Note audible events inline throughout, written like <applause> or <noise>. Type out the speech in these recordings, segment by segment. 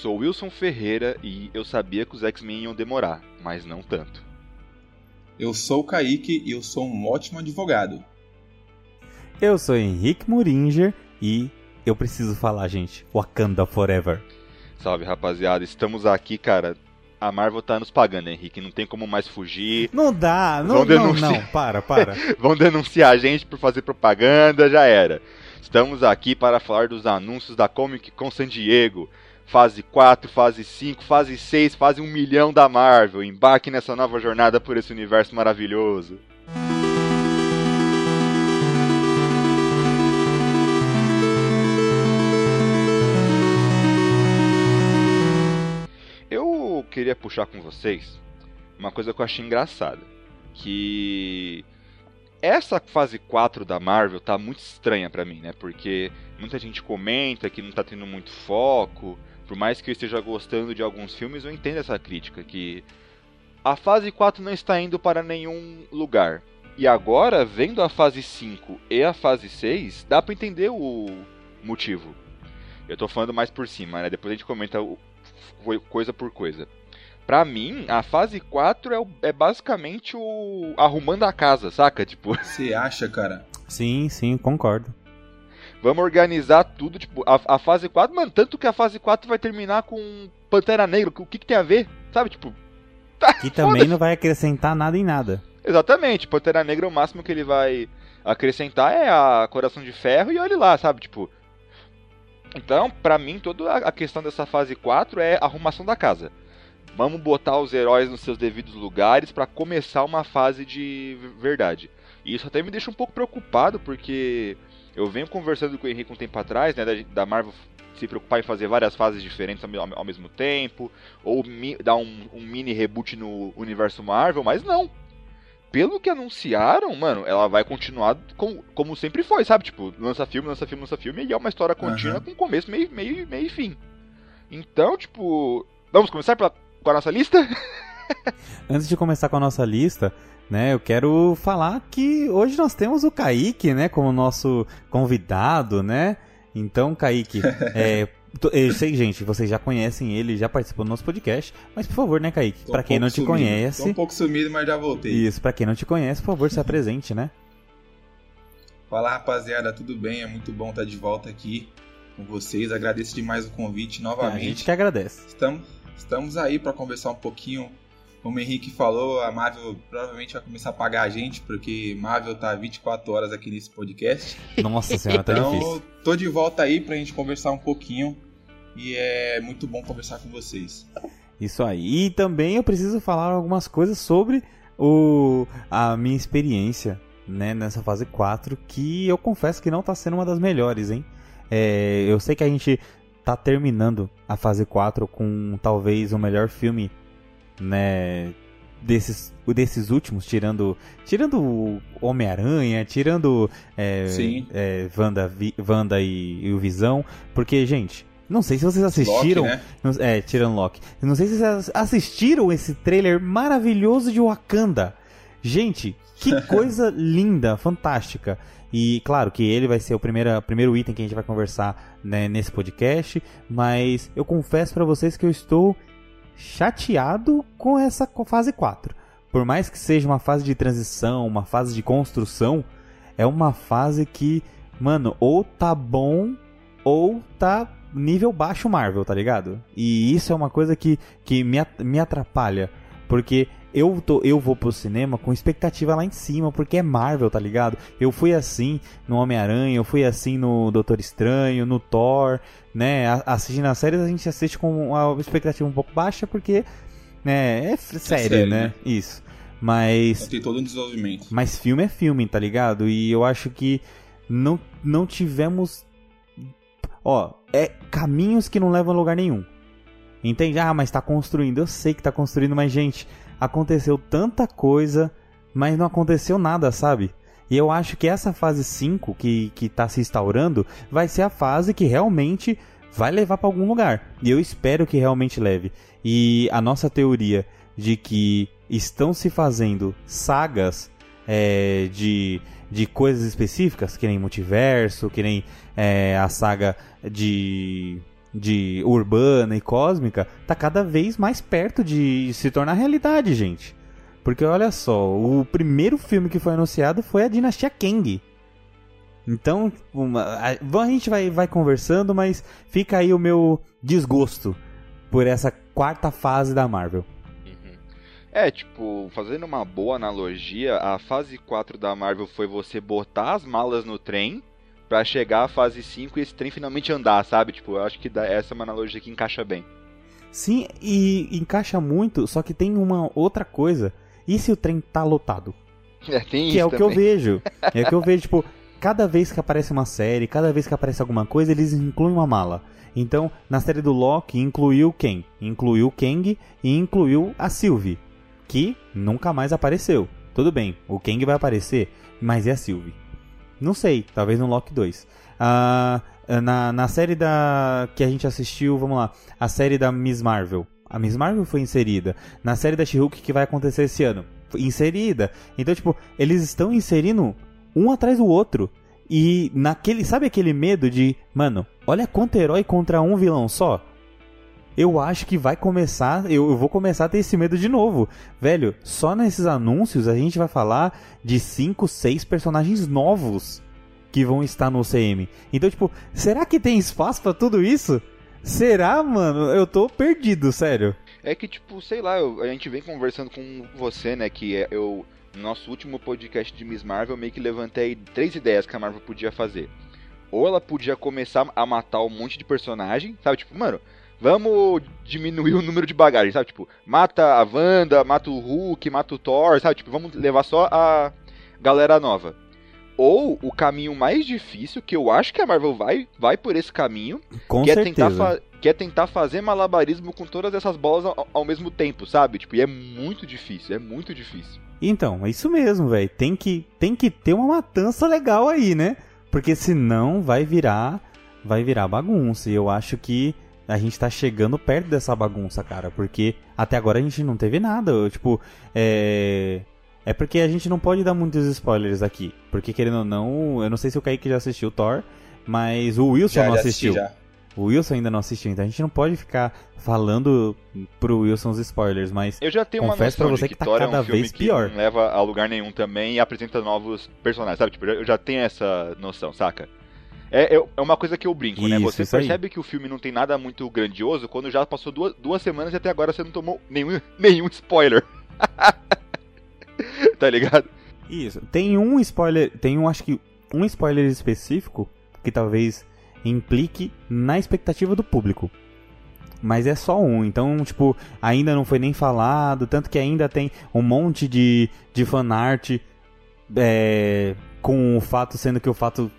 Eu sou Wilson Ferreira e eu sabia que os X-Men iam demorar, mas não tanto. Eu sou o Kaique e eu sou um ótimo advogado. Eu sou Henrique Muringer e eu preciso falar, gente. Wakanda Forever. Salve, rapaziada. Estamos aqui, cara. A Marvel tá nos pagando, Henrique. Não tem como mais fugir. Não dá, não, Vão não, denunciar. não, para, para. <laughs> Vão denunciar a gente por fazer propaganda, já era. Estamos aqui para falar dos anúncios da Comic Con San Diego. Fase 4, fase 5, fase 6, fase 1 milhão da Marvel. Embarque nessa nova jornada por esse universo maravilhoso. Eu queria puxar com vocês uma coisa que eu achei engraçada. Que essa fase 4 da Marvel tá muito estranha pra mim, né? Porque muita gente comenta que não tá tendo muito foco. Por mais que eu esteja gostando de alguns filmes, eu entendo essa crítica. Que a fase 4 não está indo para nenhum lugar. E agora, vendo a fase 5 e a fase 6, dá pra entender o motivo. Eu tô falando mais por cima, né? Depois a gente comenta o- coisa por coisa. Pra mim, a fase 4 é, o- é basicamente o arrumando a casa, saca? Tipo, Você acha, cara? Sim, sim, concordo. Vamos organizar tudo, tipo, a, a fase 4, mano, tanto que a fase 4 vai terminar com Pantera Negra, o que, que tem a ver? Sabe, tipo, tá, <laughs> Que também não vai acrescentar nada em nada. Exatamente, Pantera Negra o máximo que ele vai acrescentar é a Coração de Ferro e olhe lá, sabe, tipo... Então, pra mim, toda a questão dessa fase 4 é arrumação da casa. Vamos botar os heróis nos seus devidos lugares pra começar uma fase de verdade. E isso até me deixa um pouco preocupado, porque eu venho conversando com o Henrique um tempo atrás, né, da, da Marvel se preocupar em fazer várias fases diferentes ao, ao mesmo tempo, ou mi- dar um, um mini reboot no universo Marvel, mas não. Pelo que anunciaram, mano, ela vai continuar com, como sempre foi, sabe? Tipo, lança filme, lança filme, lança filme, e é uma história contínua Aham. com começo, meio, meio, meio e fim. Então, tipo. Vamos começar pela, com a nossa lista? <laughs> Antes de começar com a nossa lista, né, eu quero falar que hoje nós temos o Kaique, né, como nosso convidado, né? Então, Kaique, <laughs> é, eu sei, gente, vocês já conhecem ele, já participou do nosso podcast, mas por favor, né, Kaique, Tô pra um quem não te sumido. Tô conhece, um pouco sumido, mas já voltei. isso, pra quem não te conhece, por favor, se apresente, né? Fala, rapaziada, tudo bem? É muito bom estar de volta aqui com vocês. Agradeço demais o convite A novamente. gente que agradece. Estamos, estamos aí para conversar um pouquinho. Como o Henrique falou, a Marvel provavelmente vai começar a pagar a gente, porque Marvel tá 24 horas aqui nesse podcast. Nossa senhora, tá Então, difícil. tô de volta aí pra gente conversar um pouquinho. E é muito bom conversar com vocês. Isso aí. E também eu preciso falar algumas coisas sobre o, a minha experiência né, nessa fase 4, que eu confesso que não tá sendo uma das melhores, hein? É, eu sei que a gente tá terminando a fase 4 com talvez o melhor filme, né? Desses, desses últimos, tirando tirando o Homem-Aranha, tirando é, Sim. é, Wanda, Wanda e, e o Visão, porque, gente, não sei se vocês assistiram, Loki, né? É, tirando Loki. Não sei se vocês assistiram esse trailer maravilhoso de Wakanda. Gente, que <laughs> coisa linda, fantástica. E claro que ele vai ser o primeiro, primeiro item que a gente vai conversar né, nesse podcast. Mas eu confesso pra vocês que eu estou chateado com essa fase 4. Por mais que seja uma fase de transição, uma fase de construção, é uma fase que, mano, ou tá bom ou tá nível baixo Marvel, tá ligado? E isso é uma coisa que, que me, me atrapalha. Porque eu, tô, eu vou pro cinema com expectativa lá em cima, porque é Marvel, tá ligado? Eu fui assim no Homem-Aranha, eu fui assim no Doutor Estranho, no Thor, né? Assistindo as séries a gente assiste com uma expectativa um pouco baixa, porque né, é f- série, série, né? né? Isso. Mas tem todo um desenvolvimento. mas filme é filme, tá ligado? E eu acho que não, não tivemos. Ó, é caminhos que não levam a lugar nenhum. Entende? Ah, mas tá construindo. Eu sei que tá construindo, mas, gente, aconteceu tanta coisa, mas não aconteceu nada, sabe? E eu acho que essa fase 5 que, que tá se instaurando vai ser a fase que realmente vai levar pra algum lugar. E eu espero que realmente leve. E a nossa teoria de que estão se fazendo sagas é, de, de coisas específicas, que nem multiverso, que nem é, a saga de de urbana e cósmica tá cada vez mais perto de se tornar realidade, gente. Porque olha só, o primeiro filme que foi anunciado foi a Dinastia Kang. Então, uma, a, a, gente vai, vai conversando, mas fica aí o meu desgosto por essa quarta fase da Marvel. Uhum. É, tipo, fazendo uma boa analogia, a fase 4 da Marvel foi você botar as malas no trem para chegar à fase 5 e esse trem finalmente andar, sabe? Tipo, eu acho que essa é uma analogia que encaixa bem. Sim, e encaixa muito, só que tem uma outra coisa. E se o trem tá lotado? <laughs> É, tem que é o também. que eu vejo. <laughs> É o que eu vejo, tipo, cada vez que aparece uma série, cada vez que aparece alguma coisa, eles incluem uma mala. Então, na série do Loki, incluiu quem? Incluiu o Kang e incluiu a Sylvie, que nunca mais apareceu. Tudo bem, o Kang vai aparecer, mas e a Sylvie? Não sei, talvez no Loki 2. Ah, na, na série da que a gente assistiu, vamos lá, a série da Miss Marvel. A Miss Marvel foi inserida. Na série da She-Hulk que vai acontecer esse ano, inserida. Então, tipo, eles estão inserindo um atrás do outro. E naquele, sabe aquele medo de, mano, olha quanto herói contra um vilão só? Eu acho que vai começar, eu, vou começar a ter esse medo de novo. Velho, só nesses anúncios a gente vai falar de 5, 6 personagens novos que vão estar no CM. Então, tipo, será que tem espaço para tudo isso? Será, mano? Eu tô perdido, sério. É que, tipo, sei lá, eu, a gente vem conversando com você, né, que é, eu no nosso último podcast de Miss Marvel, meio que levantei três ideias que a Marvel podia fazer. Ou ela podia começar a matar um monte de personagem, sabe? Tipo, mano, vamos diminuir o número de bagagem, sabe? Tipo, mata a Wanda, mata o Hulk, mata o Thor, sabe? Tipo, vamos levar só a galera nova. Ou o caminho mais difícil, que eu acho que a Marvel vai, vai por esse caminho, Com que, é certeza. tentar que é tentar fazer malabarismo com todas essas bolas ao, ao mesmo tempo, sabe? Tipo, e é muito difícil, é muito difícil. Então, é isso mesmo, velho. Tem que, tem que ter uma matança legal aí, né? Porque senão vai virar, vai virar bagunça. E eu acho que a gente tá chegando perto dessa bagunça, cara. Porque até agora a gente não teve nada. Eu, tipo, é. É porque a gente não pode dar muitos spoilers aqui. Porque querendo ou não, eu não sei se o Kaique já assistiu Thor, mas o Wilson Já, não já assistiu. assisti. O Wilson ainda não assistiu, então a gente não pode ficar falando pro Wilson os spoilers, mas Eu já tenho Confesso uma noção pra você de que que, tá Thor é cada um vez pior. não leva a lugar nenhum também e apresenta novos personagens, sabe? Tipo, eu já tenho essa noção, saca? É, é uma coisa que eu brinco, né? Isso, Você isso aí. percebe que o filme não tem nada muito grandioso quando já passou duas, duas semanas e até agora você não tomou nenhum, <laughs> nenhum spoiler. <laughs> tá ligado? Isso. Tem um spoiler, tem um, acho que um spoiler específico que talvez implique na expectativa do público. Mas é só um, então, tipo, ainda não foi nem falado, tanto que ainda tem um monte de, de fanart é, com o fato sendo que o fato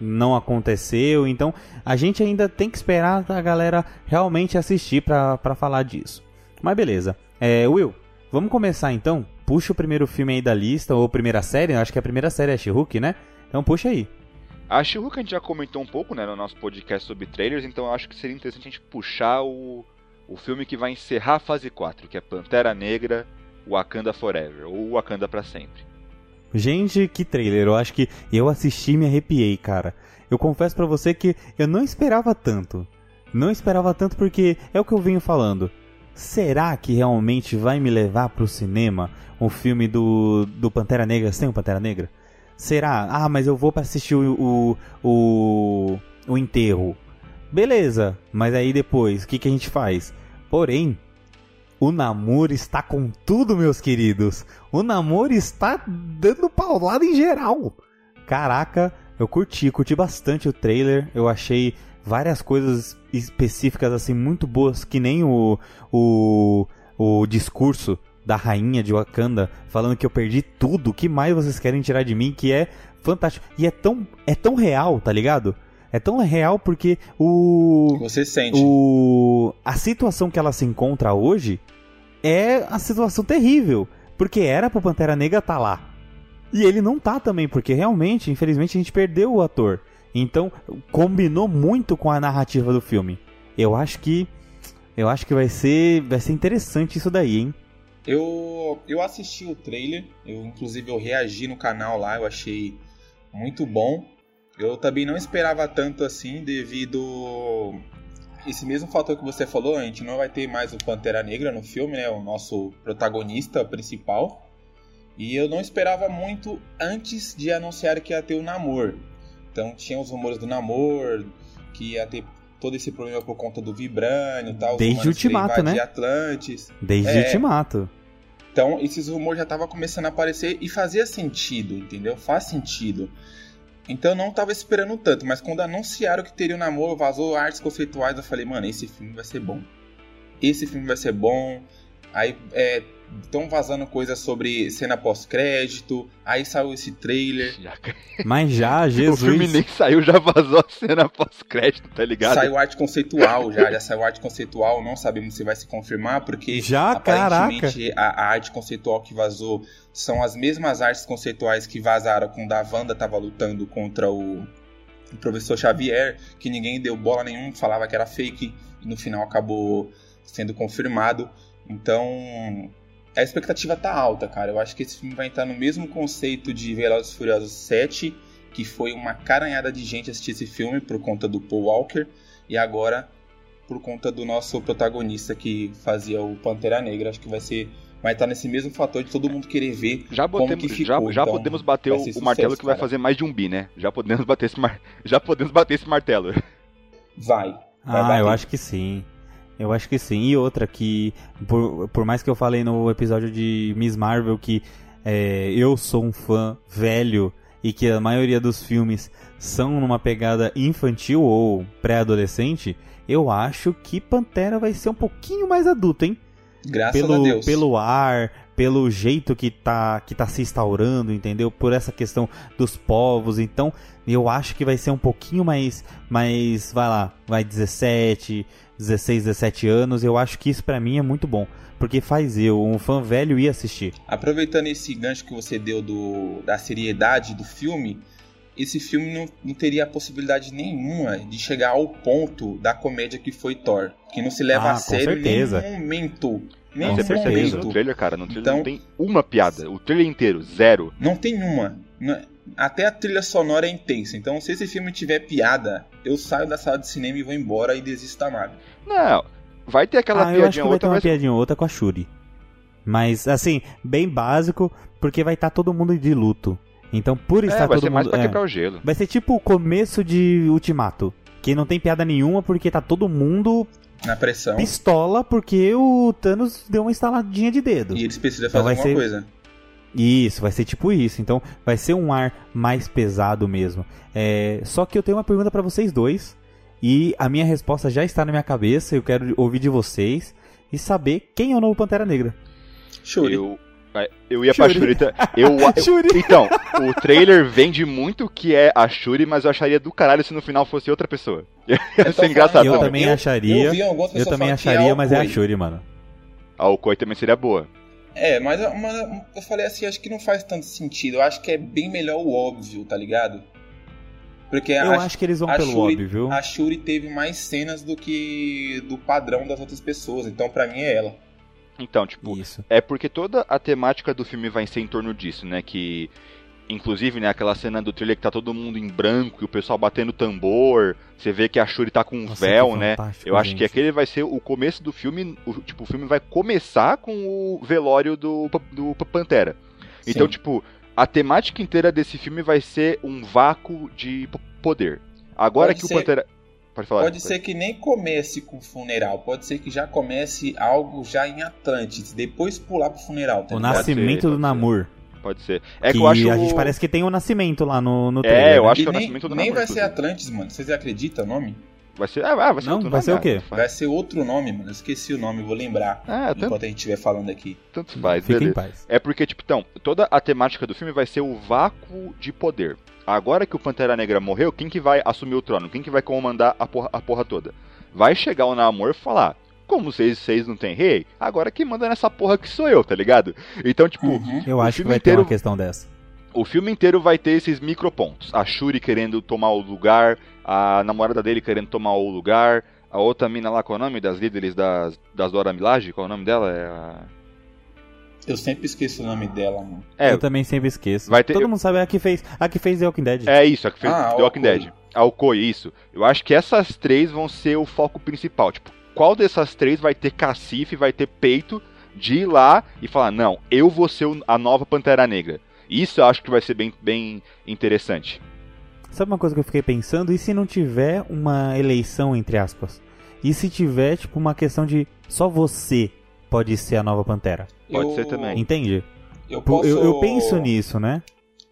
não aconteceu, então a gente ainda tem que esperar a galera realmente assistir pra falar disso. Mas beleza. É, Will, vamos começar então? Puxa o primeiro filme aí da lista, ou primeira série, acho que a primeira série é She-Hulk, né? Então puxa aí. A She-Hulk a gente já comentou um pouco, né, no nosso podcast sobre trailers, então acho que seria interessante a gente puxar o, o filme que vai encerrar a fase 4, que é Pantera Negra, Wakanda Forever, ou Wakanda pra sempre. Gente, que trailer. Eu acho que eu assisti e me arrepiei, cara. Eu confesso pra você que eu não esperava tanto. Não esperava tanto porque é o que eu venho falando. Será que realmente vai me levar pro cinema o filme do, do Pantera Negra sem o Pantera Negra? Será? Ah, mas eu vou pra assistir o, o, o, o enterro. Beleza, mas aí depois, o que, que a gente faz? Porém, o namoro está com tudo, meus queridos. O namoro está dando paulada em geral. Caraca, eu curti, curti bastante o trailer. Eu achei várias coisas específicas assim muito boas, que nem o o, o discurso da rainha de Wakanda falando que eu perdi tudo. O que mais vocês querem tirar de mim? Que é fantástico e é tão é tão real, tá ligado? É tão real porque o Você sente. o a situação que ela se encontra hoje é a situação terrível, porque era pro Pantera Negra tá lá. E ele não tá também, porque realmente, infelizmente, a gente perdeu o ator. Então, combinou muito com a narrativa do filme. Eu acho que eu acho que vai ser vai ser interessante isso daí, hein? Eu, eu assisti o trailer, eu inclusive eu reagi no canal lá, eu achei muito bom. Eu também não esperava tanto assim devido esse mesmo fator que você falou, a gente não vai ter mais o Pantera Negra no filme, né? O nosso protagonista principal. E eu não esperava muito antes de anunciar que ia ter o Namor. Então tinha os rumores do Namor, que ia ter todo esse problema por conta do Vibrânio e tal. Desde o Ultimato, né? Atlantis. Desde É. o Ultimato. Então, esses rumores já estavam começando a aparecer e fazia sentido, entendeu? Faz sentido. Então, eu não tava esperando tanto, mas quando anunciaram que teria o namoro, vazou artes conceituais, eu falei, mano, esse filme vai ser bom. Esse filme vai ser bom. Aí, estão vazando coisas sobre cena pós-crédito. Aí saiu esse trailer. Já- Mas já, <laughs> O filme Jesus. nem saiu, já vazou a cena pós-crédito, tá ligado? Saiu arte conceitual já, já saiu arte conceitual. Não sabemos se vai se confirmar, porque Já, aparentemente a, a arte conceitual que vazou são as mesmas artes conceituais que vazaram quando a Wanda tava lutando contra o, o professor Xavier, que ninguém deu bola nenhum, falava que era fake, e no final acabou sendo confirmado. Então, a expectativa tá alta, cara. Eu acho que esse filme vai entrar no mesmo conceito de Velozes e Furiosos 7, que foi uma caranhada de gente assistir esse filme por conta do Paul Walker, e agora por conta do nosso protagonista que fazia o Pantera Negra. Acho que vai ser vai estar nesse mesmo fator de todo mundo querer ver Já, como botemos, que ficou. já, já então, podemos bater vai o, sucesso, martelo que vai cara. fazer mais de um bi, né? Já podemos bater esse, mar... <laughs> já podemos bater esse martelo. Vai. vai Ah, eu bater. acho que sim. Eu acho que sim. E outra que, por, por mais que eu falei no episódio de Miss Marvel que é, eu sou um fã velho e que a maioria dos filmes são numa pegada infantil ou pré-adolescente, eu acho que Pantera vai ser um pouquinho mais adulto, hein? Graças a pelo, Deus. pelo ar, pelo jeito que tá, que tá se instaurando, entendeu? Por essa questão dos povos. Então, eu acho que vai ser um pouquinho mais, mais vai lá, vai 17, 16, 17 anos. Eu acho que isso pra mim é muito bom. Porque faz eu, um fã velho, ir assistir. Aproveitando esse gancho que você deu do, da seriedade do filme, esse filme não, não teria a possibilidade nenhuma de chegar ao ponto da comédia que foi Thor. Que não se leva Ah, a sério certeza. em nenhum momento. Com Nenhum Você percebeu isso momento. no trailer, cara? No trailer Então- não tem uma piada. O trailer inteiro, zero. Não tem uma. Não- Até a trilha sonora é intensa. Então, se esse filme tiver piada, eu saio da sala de cinema e vou embora e desisto da Marvel. Não, vai ter aquela ah, eu acho piadinha que vai ter outra, uma mas piadinha ou outra com a Shuri. Mas, assim, bem básico, porque vai estar todo mundo de luto. Então, por estar é, vai todo ser mais mundo... pra é. quebrar o gelo. Vai ser tipo o começo de Ultimato. Que não tem piada nenhuma porque tá todo mundo Na pressão. pistola porque o Thanos deu uma instaladinha de dedo. E eles precisam Então fazer vai alguma ser- coisa. Isso, vai ser tipo isso. Então vai ser um ar mais pesado mesmo. É, Só que eu tenho uma pergunta pra vocês dois. E a minha resposta já está na minha cabeça. Eu quero ouvir de vocês e saber quem é o novo Pantera Negra. Shuri. Eu, é, eu ia pra Shuri. Shuri. tá? Eu, <laughs> eu- Shuri. então, o trailer vende muito que é a Shuri, mas eu acharia do caralho se no final fosse outra pessoa. <laughs> Ia Eu tô ser engraçado. Eu também acharia. Eu, Eu também acharia, o mas é a. Shuri, mano. A Okoi também seria boa. É, mas, mas eu falei assim, acho que não faz tanto sentido. Eu acho que é bem melhor o óbvio, tá ligado? Porque Eu a, acho que eles vão pelo Shuri, óbvio, viu? a Shuri teve mais cenas do que do padrão das outras pessoas. Então, pra mim, é ela. Então, tipo, Isso. É porque toda a temática do filme vai ser em torno disso, né? Que. Inclusive, né, aquela cena do trailer que tá todo mundo em branco e o pessoal batendo tambor. Você vê que a Shuri tá com um Nossa, véu, né? Eu acho gente. que aquele vai ser o começo do filme. O, tipo, o filme vai começar com o velório do, do Pa- Pantera. Então, Sim. tipo, a temática inteira desse filme vai ser um vácuo de poder. Agora Pode que ser- o Pantera. Pode falar. Pode ser que nem comece com o funeral. Pode ser que já comece algo já em Atlantis. Depois pular pro funeral, tá O ligado? nascimento ser, do Namor. Pode ser. É que que eu acho. a gente parece que tem o nascimento lá no, no É, trailer. eu né? acho E que é o nem, nascimento do nem Namor, vai ser inclusive. Atlantis, mano. Vocês acreditam o nome? Vai ser. Ah, vai ser Não, outro vai nome, ser o quê? faz. Vai ser outro nome, mano. Eu esqueci o nome, vou lembrar. Ah, tanto, Enquanto a gente estiver falando aqui. tanto faz, Fica em beleza. paz. É porque, tipo, então, toda a temática do filme vai ser o vácuo de poder. Agora que o Pantera Negra morreu, quem que vai assumir o trono? Quem que vai comandar a porra, a porra toda? Vai chegar o Namor e falar: Como vocês, vocês não têm rei? Agora quem manda nessa porra que sou eu, tá ligado? Então, tipo, Uhum. Eu O acho que vai ter inteiro- uma questão dessa. o filme inteiro vai ter esses micropontos. A Shuri querendo tomar o lugar, a namorada dele querendo tomar o lugar, a outra mina lá, qual é o nome das líderes das, das Dora Milaje? Qual é o nome dela? É a... Eu sempre esqueço o nome dela, mano. É, eu também sempre esqueço. vai ter- Todo mundo sabe a que fez, a que fez The Walking Dead. é isso, a que fez Ah, The Walking. Dead. Alcoi, isso. Eu acho que essas três vão ser o foco principal. Tipo, qual dessas três vai ter cacife, vai ter peito de ir lá e falar, não, eu vou ser a nova Pantera Negra. Isso eu acho que vai ser bem, bem interessante. Sabe uma coisa que eu fiquei pensando? E se não tiver uma eleição, entre aspas? E se tiver, tipo, uma questão de só você pode ser a nova Pantera? Pode eu... ser também. Entende? Eu, posso... eu, eu penso nisso, né?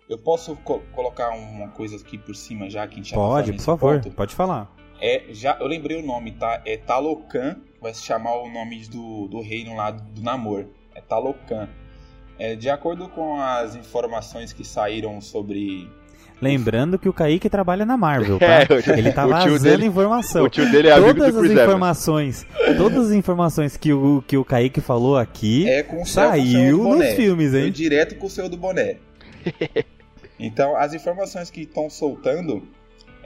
Eu posso co colocar uma coisa aqui por cima já que a gente já Pode, por favor, ponto. pode falar. É, já, eu lembrei o nome, tá? É Talocan, vai se chamar o nome do, do reino lá do Namor. É Talocan. É, de acordo com as informações que saíram sobre Lembrando que o Kaique trabalha na Marvel, <laughs> tá? É, ele tá vazando dele, informação. O tio dele é todas as informações, todas as informações que o que o Kaique falou aqui é com saiu nos filmes, hein? Foi direto com o seu do boné. <laughs> então, as informações que estão soltando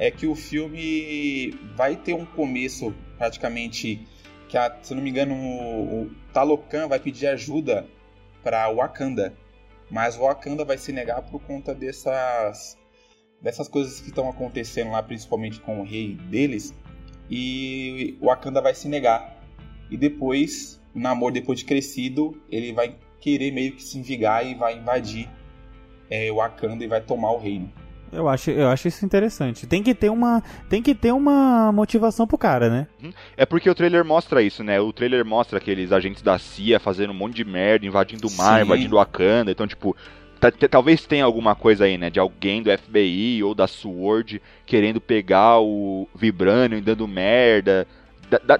é que o filme vai ter um começo praticamente que, a, se não me engano, o, o Talocan vai pedir ajuda para Wakanda, mas Wakanda vai se negar por conta dessas dessas coisas que estão acontecendo lá, principalmente com o rei deles, e Wakanda vai se negar. E depois, o Namor, depois de crescido, ele vai querer meio que se envigar e vai invadir é, Wakanda e vai tomar o reino. Eu acho, eu acho isso interessante. Tem que ter uma, tem que ter uma motivação pro cara, né? Uhum. É porque o trailer mostra isso, né? O trailer mostra aqueles agentes da CIA fazendo um monte de merda, invadindo o mar, Sim. invadindo o Wakanda. Então, tipo, talvez tenha alguma coisa aí, né? De alguém do FBI ou da SWORD querendo pegar o Vibranium dando merda.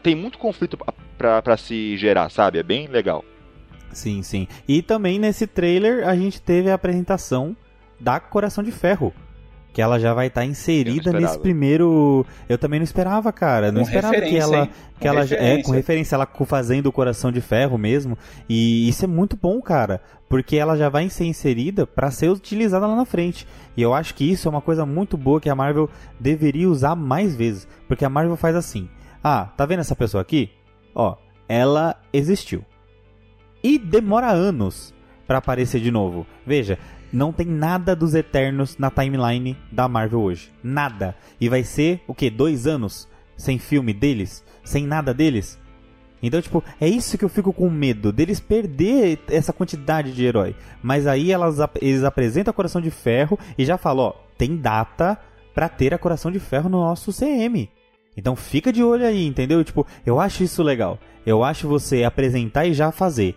tem muito conflito pra se gerar, sabe? É bem legal. Sim, sim. E também nesse trailer a gente teve a apresentação da Coração de Ferro que ela já vai estar tá inserida nesse primeiro. Eu também não esperava, cara. Não com esperava que ela, que ela é com referência, ela fazendo o coração de ferro mesmo. E isso é muito bom, cara, porque ela já vai ser inserida para ser utilizada lá na frente. E eu acho que isso é uma coisa muito boa que a Marvel deveria usar mais vezes, porque a Marvel faz assim: "Ah, tá vendo essa pessoa aqui? Ó, ela existiu. E demora anos para aparecer de novo. Veja, não tem nada dos Eternos na timeline da Marvel hoje. Nada. E vai ser, o que? Dois anos sem filme deles? Sem nada deles? Então, tipo, é isso que eu fico com medo, deles perder essa quantidade de herói. Mas aí elas, eles apresentam Coração de Ferro e já falam, ó, tem data pra ter a Coração de Ferro no nosso CM. Então fica de olho aí, entendeu? Tipo, eu acho isso legal. Eu acho você apresentar e já fazer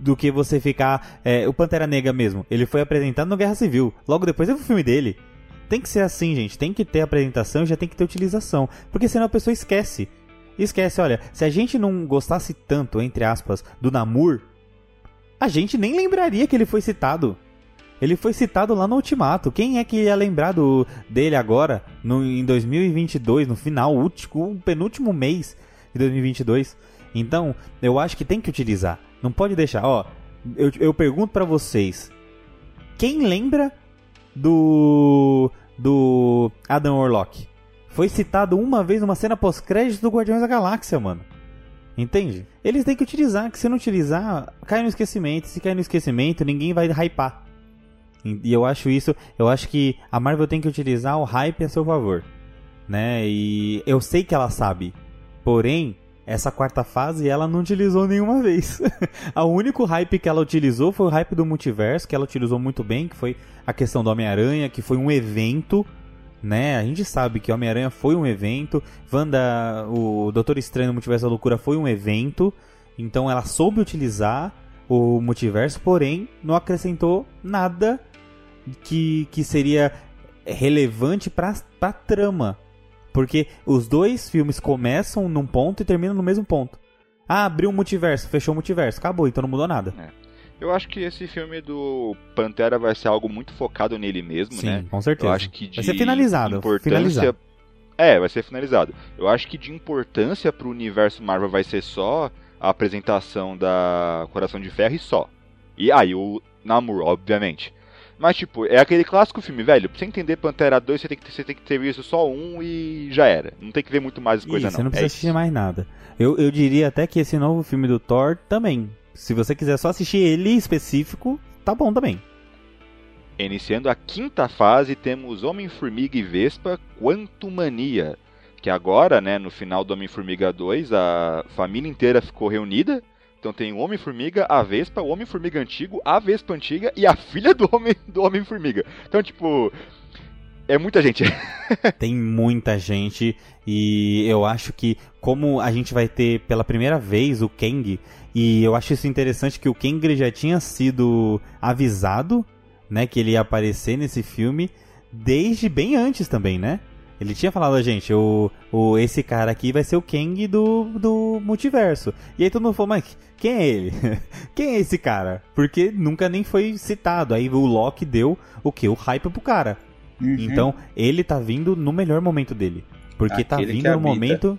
do que você ficar. É, o Pantera Negra mesmo, ele foi apresentado no Guerra Civil. Logo depois é o filme dele. Tem que ser assim, gente. Tem que ter apresentação e já tem que ter utilização. Porque senão a pessoa esquece. Esquece, olha, se a gente não gostasse tanto, entre aspas, do Namor, a gente nem lembraria que ele foi citado. Ele foi citado lá no Ultimato. Quem é que ia lembrar do, dele agora, no, em 2022, no final, último, penúltimo mês de 2022? Então, eu acho que tem que utilizar. Não pode deixar. Ó, eu, eu pergunto para vocês: quem lembra do do Adam Warlock? Foi citado uma vez numa cena pós-crédito do Guardiões da Galáxia, mano. Entende? Eles têm que utilizar, que se não utilizar, cai no esquecimento. Se cair no esquecimento, ninguém vai hypar. E eu acho isso, eu acho que a Marvel tem que utilizar o hype a seu favor, né? E eu sei que ela sabe. Porém, essa quarta fase ela não utilizou nenhuma vez. <laughs> o único hype que ela utilizou foi o hype do multiverso, que ela utilizou muito bem, que foi a questão do Homem-Aranha, que foi um evento, né? A gente sabe que Homem-Aranha foi um evento, Wanda, o Doutor Estranho no Multiverso da Loucura foi um evento, então ela soube utilizar o multiverso, porém não acrescentou nada que, que seria relevante para a trama porque os dois filmes começam num ponto e terminam no mesmo ponto. Ah, abriu um multiverso, fechou o multiverso, acabou, então não mudou nada. É. Eu acho que esse filme do Pantera vai ser algo muito focado nele mesmo, Sim, né? com certeza. Eu acho que de vai ser finalizado. Importância... Finalizado. É, vai ser finalizado. Eu acho que de importância pro universo Marvel vai ser só a apresentação da Coração de Ferro e só. E aí ah, o Namor, obviamente. Mas, tipo, é aquele clássico filme, velho. Pra você entender Pantera 2, você tem que ter, você tem que ter visto só um e já era. Não tem que ver muito mais coisa, isso, não. Você não precisa é assistir mais nada. Eu, eu diria até que esse novo filme do Thor também. Se você quiser só assistir ele específico, tá bom também. Iniciando a quinta fase, temos Homem-Formiga e Vespa Quantumania. Que agora, né, no final do Homem-Formiga 2, a família inteira ficou reunida. Então tem o Homem-Formiga, a Vespa, o Homem-Formiga antigo, a Vespa antiga e a filha do Homem-Formiga. Do Homem -Formiga. então, tipo, é muita gente. <laughs> Tem muita gente e eu acho que como a gente vai ter pela primeira vez o Kang e eu acho isso interessante que o Kang já tinha sido avisado, né, que ele ia aparecer nesse filme desde bem antes também, né? Ele tinha falado, a gente, o, o, esse cara aqui vai ser o Kang do, do multiverso. E aí todo mundo falou, mas quem é ele? <laughs> quem é esse cara? Porque nunca nem foi citado. Aí o Loki deu o que? O hype pro cara. Uhum. Então, ele tá vindo no melhor momento dele. Porque tá Aquele tá vindo no momento.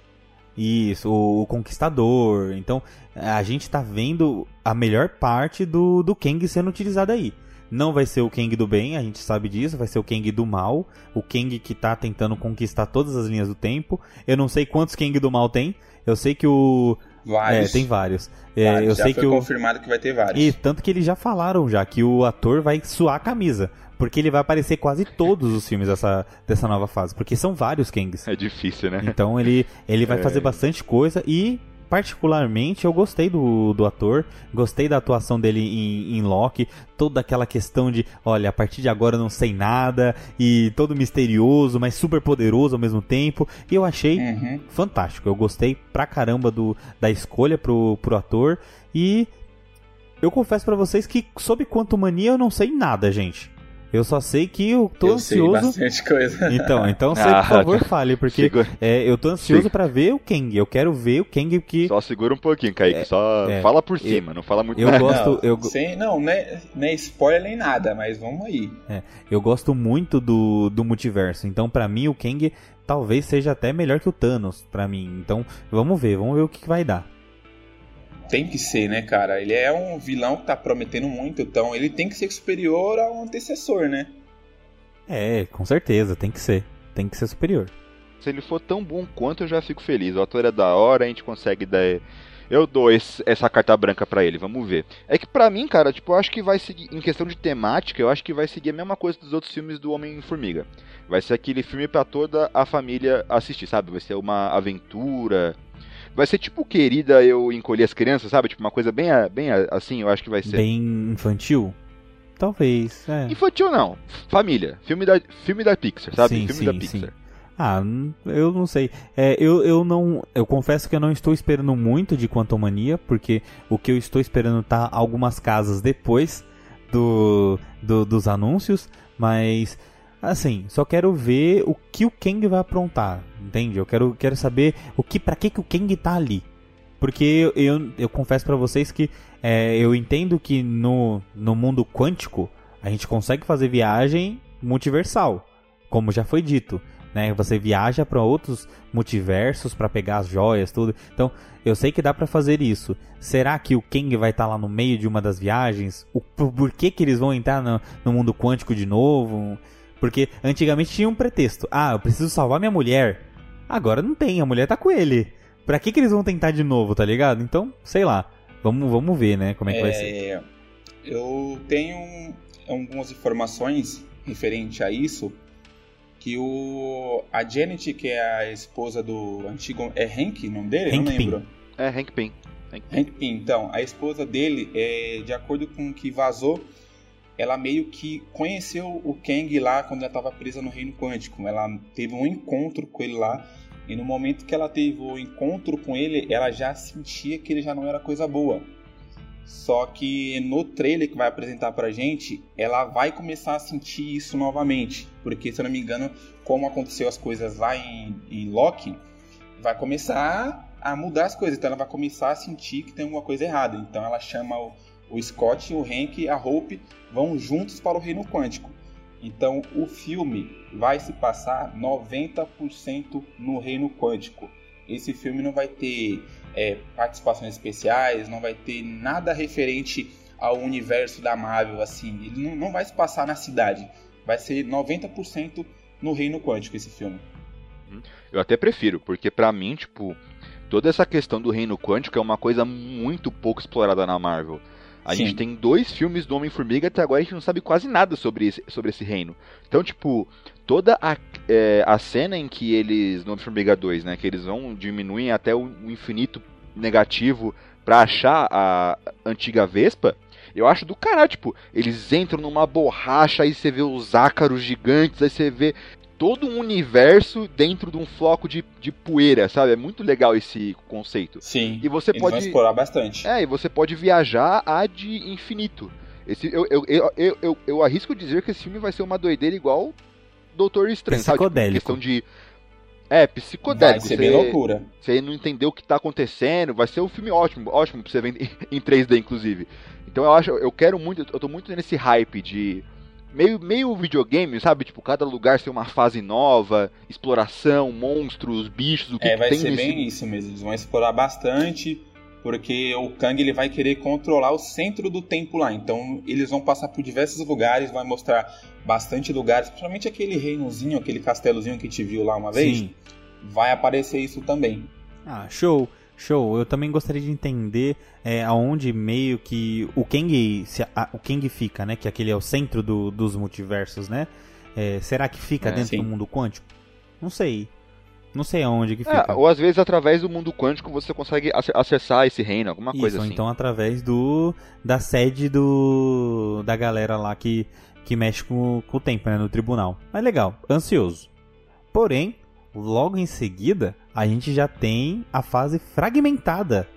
Isso, o, o, Conquistador. Então, a gente tá vendo a melhor parte do, do Kang sendo utilizado aí. Não vai ser o Kang do bem, a gente sabe disso, vai ser o Kang do mal, o Kang que tá tentando conquistar todas as linhas do tempo. Eu não sei quantos Kang do mal tem, eu sei que o. Vários. É, tem vários. É, eu já sei foi que o... confirmado que vai ter vários. E tanto que eles já falaram já que o ator vai suar a camisa. Porque ele vai aparecer quase todos os filmes dessa, dessa nova fase. Porque são vários Kangs. É difícil, né? Então ele, ele vai é... fazer bastante coisa e particularmente eu gostei do, do ator, gostei da atuação dele em, em Loki, toda aquela questão de, olha, a partir de agora eu não sei nada, e todo misterioso, mas super poderoso ao mesmo tempo, e eu achei uhum. fantástico, eu gostei pra caramba do, da escolha pro, pro ator, e eu confesso para vocês que sobre quanto mania eu não sei nada, gente. Eu só sei que eu tô eu ansioso. Sei bastante coisa. Então, então <laughs> você, ah, por favor, fale, porque é, eu tô ansioso para ver o Kang. Eu quero ver o Kang que. Só segura um pouquinho, Kaique. É, só é, fala por cima, não fala muito Eu nada. gosto. Não, eu... Sem, não, não é, não é spoiler nem nada, mas vamos aí. É, eu gosto muito do, do multiverso. Então, para mim, o Kang talvez seja até melhor que o Thanos, para mim. Então, vamos ver, vamos ver o que, que vai dar tem que ser, né, cara? Ele é um vilão que tá prometendo muito, então ele tem que ser superior ao antecessor, né? É, com certeza, tem que ser. Tem que ser superior. Se ele for tão bom quanto, eu já fico feliz. O ator é da hora, a gente consegue dar. Eu dou esse, essa carta branca para ele, vamos ver. É que pra mim, cara, tipo, eu acho que vai seguir. Em questão de temática, eu acho que vai seguir a mesma coisa dos outros filmes do Homem-Formiga. Vai ser aquele filme para toda a família assistir, sabe? Vai ser uma aventura. Vai ser tipo querida eu encolher as crianças, sabe? Tipo, uma coisa bem, bem assim, eu acho que vai ser. Bem infantil? Talvez, é. Infantil não. Família. Filme da, filme da Pixar, sabe? Sim, filme sim, da Pixar. Sim. Ah, eu não sei. É, eu, eu não. Eu confesso que eu não estou esperando muito de Quantumania, porque o que eu estou esperando tá algumas casas depois do, do dos anúncios, mas assim, só quero ver o que o Kang vai aprontar, entende? Eu quero, quero saber o que para que que o Kang tá ali. Porque eu, eu, eu confesso para vocês que é, eu entendo que no, no mundo quântico a gente consegue fazer viagem multiversal, como já foi dito. Né? Você viaja para outros multiversos para pegar as joias, tudo. Então, eu sei que dá para fazer isso. Será que o Kang vai estar tá lá no meio de uma das viagens? O por que, que eles vão entrar no, no mundo quântico de novo? Porque antigamente tinha um pretexto. Ah, eu preciso salvar minha mulher. Agora não tem, a mulher tá com ele. Pra que, que eles vão tentar de novo, tá ligado? Então, sei lá. Vamos, vamos ver, né, como é que é, vai ser. Eu tenho algumas informações referente a isso. Que o. A Janet, que é a esposa do antigo. É Hank o nome dele? Hank Não lembro. Pym. É Hank Pym. Hank Pym. Hank Pym. Então, a esposa dele, é, de acordo com o que vazou, ela meio que conheceu o Kang lá quando ela estava presa no Reino Quântico. Ela teve um encontro com ele lá e no momento que ela teve o encontro com ele, ela já sentia que ele já não era coisa boa. Só que no trailer que vai apresentar pra gente, ela vai começar a sentir isso novamente. Porque, se eu não me engano, como aconteceu as coisas lá em, em Loki, vai começar a mudar as coisas. Então ela vai começar a sentir que tem alguma coisa errada. Então ela chama o, o Scott, o Hank e a Hope vão juntos para o Reino Quântico. Então o filme vai se passar 90% no reino quântico. Esse filme não vai ter é, participações especiais, não vai ter nada referente ao universo da Marvel, assim. Ele não, vai se passar na cidade. Vai ser 90% no reino quântico esse filme. Uhum. Eu até prefiro, porque para mim, tipo, toda essa questão do reino quântico é uma coisa muito pouco explorada na Marvel A Sim. gente tem dois filmes do Homem-Formiga, até agora a gente não sabe quase nada sobre esse, sobre esse reino. Então, tipo, toda a, é, a cena em que eles, no Homem-Formiga 2, né, que eles vão diminuir até o, o infinito negativo pra achar a antiga Vespa, eu acho do caralho, tipo, eles entram numa borracha, aí você vê os ácaros gigantes, aí você vê todo um universo dentro de um floco de, de poeira, sabe? É muito legal esse conceito. Sim. E você Eles vão pode. explorar bastante. É, e você pode viajar a de infinito. Esse, eu, eu, eu, eu, eu, eu arrisco dizer que esse filme vai ser uma doideira igual Doutor Estranho, sabe? Tipo, Psicodélico. questão de. É, Vai psicodélico. ser você, bem loucura. você não entendeu o que tá acontecendo. Vai ser um filme ótimo, ótimo pra você ver em, <laughs> em 3D, inclusive. Então eu acho, eu quero muito, eu tô muito nesse hype de. Meio, meio videogame, sabe? Tipo, cada lugar ser uma fase nova, exploração, monstros, bichos, o que, É, que vai tem ser nesse. bem isso mesmo. Eles vão explorar bastante, porque o Kang ele vai querer controlar o centro do tempo lá. Então eles vão passar por diversos lugares, vai mostrar bastante lugares, principalmente aquele reinozinho, aquele castelozinho que a gente viu lá uma vez. Sim. Vai aparecer isso também. Ah, show, show. Eu também gostaria de entender é, aonde meio que o Kang, se a- o Kang fica, né? Que aquele é o centro do- dos multiversos, né? É, será que fica É, dentro sim. do mundo quântico? Não sei. Não sei aonde que fica. É, ou às vezes através do mundo quântico você consegue ac- acessar esse reino, alguma Isso, coisa ou assim. então através do da sede do da galera lá que, que mexe com, com o tempo, né, no tribunal. Mas legal, ansioso. Porém, logo em seguida, a gente já tem a fase fragmentada,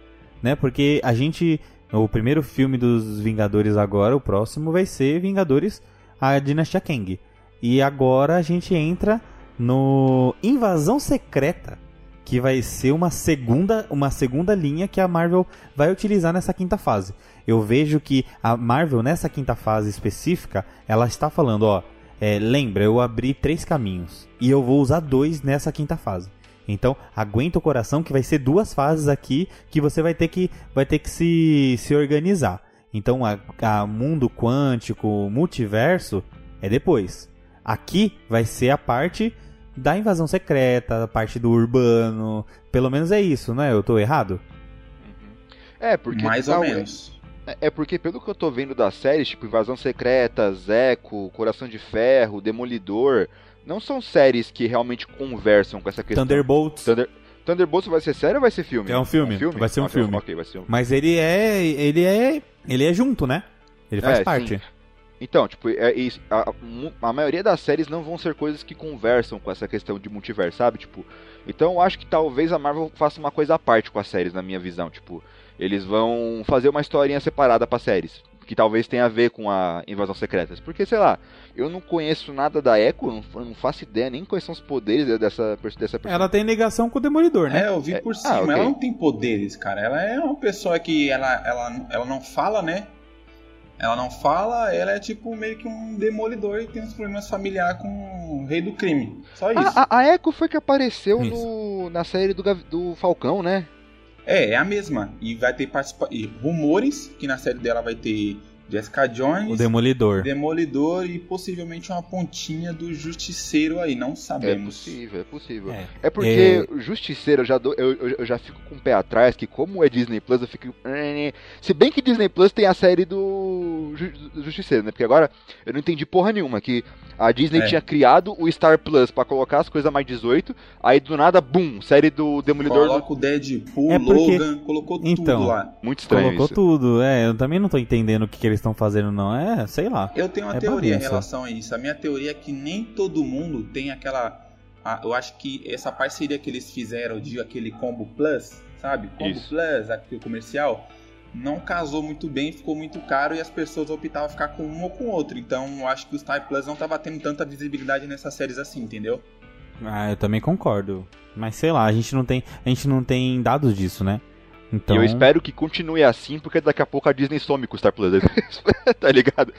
né? Porque a gente o primeiro filme dos Vingadores agora, o próximo vai ser Vingadores a Dinastia Kang. E agora a gente entra no Invasão Secreta, que vai ser uma segunda, uma segunda linha que a Marvel vai utilizar nessa quinta fase. Eu vejo que a Marvel, nessa quinta fase específica, ela está falando, ó, é, lembra, eu abri três caminhos e eu vou usar dois nessa quinta fase. Então, aguenta o coração que vai ser duas fases aqui que você vai ter que, vai ter que se, se organizar. Então, a, a mundo quântico, multiverso, é depois. Aqui vai ser a parte da invasão secreta, a parte do urbano. Pelo menos é isso, né? Eu tô errado? É, porque Mais ou tal- menos. É, é porque pelo que eu tô vendo das séries, tipo Invasão Secreta, Zeco, Coração de Ferro, Demolidor, não são séries que realmente conversam com essa questão. Thunderbolts. Thunder... Thunderbolts vai ser série ou vai ser filme? É um filme, vai ser um Ah, filme. Ok, vai ser um Mas ele é. Ele é. Ele é junto, né? Ele faz É, parte. sim. Então, tipo, é isso, a, a maioria das séries não vão ser coisas que conversam com essa questão de multiverso, sabe? Tipo, então eu acho que talvez a Marvel faça uma coisa à parte com as séries, na minha visão. Tipo, eles vão fazer uma historinha separada para séries, que talvez tenha a ver com a Invasão Secretas. Porque, sei lá, eu não conheço nada da Echo, não, não faço ideia nem quais são os poderes dessa, dessa personagem. Ela tem ligação com o Demolidor, né? É, eu vi É, por ah, cima. ok. Ela não tem poderes, cara. Ela é uma pessoa que ela, ela, ela não fala, né? Ela não fala, ela é tipo meio que um demolidor e tem uns problemas familiares com o rei do crime. Só isso. A, a, a Echo foi que apareceu Isso. no, na série do, do Falcão, né? É, é a mesma. E vai ter participa... rumores que na série dela vai ter Jessica Jones, O Demolidor. Demolidor e possivelmente uma pontinha do Justiceiro aí, não É sabemos. possível, é possível. É. É porque o Justiceiro eu já dou, eu, eu, já fico com o pé atrás, que como é Disney Plus, eu fico. Se bem que Disney Plus tem a série do, Ju- do Justiceiro, né? Porque agora eu não entendi porra nenhuma. Que a Disney É. tinha criado o Star Plus pra colocar as coisas mais 18, aí do nada, bum, série do Demolidor. Coloca o Deadpool, É porque- Logan, colocou Então. tudo lá. Muito estranho Colocou isso. tudo. É, eu também não tô entendendo o que, que eles estão fazendo, não. É, sei lá. Eu tenho uma É teoria em bagunça. relação a isso. A minha teoria é que nem todo mundo tem aquela. a- eu acho que essa parceria que eles fizeram de aquele combo plus, sabe? Combo Isso. plus, aquele comercial, não casou muito bem, ficou muito caro e as pessoas optavam a ficar com um ou com o outro. Então eu acho que o Star Plus não tava tendo tanta visibilidade nessas séries assim, entendeu? Ah, eu também concordo. Mas sei lá, a gente não tem, a gente não tem dados disso, né? Então, E eu espero que continue assim, porque daqui a pouco a Disney some com o Star Plus. <laughs> tá ligado?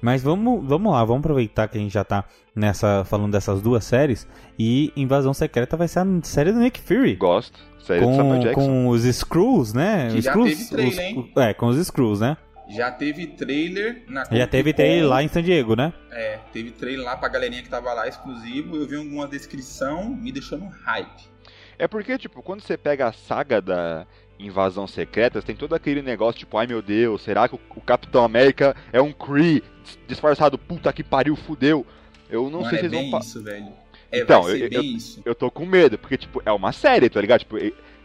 Mas vamos, vamos lá, vamos aproveitar que a gente já tá nessa falando dessas duas séries e Invasão Secreta vai ser a série do Nick Fury. Gosto. Série do Samuel Com, Jackson. com os Screws, né? Que os já Skrulls- teve trailer, os- hein? É, com os Screws, né? Já teve trailer na Já Comic teve trailer lá em San Diego, né? É, teve trailer lá pra galerinha que tava lá exclusivo. Eu vi alguma descrição me deixou no hype. É porque, tipo, quando você pega a saga da Invasão Secreta, tem todo aquele negócio tipo, ai meu Deus, será que o, o Capitão América é um Kree disfarçado? Puta que pariu, fudeu. Eu não Mano, sei é se eles vão. isso, velho. É, Então, eu- bem isso. Eu tô com medo, porque, tipo, é uma série, tá ligado? Tipo,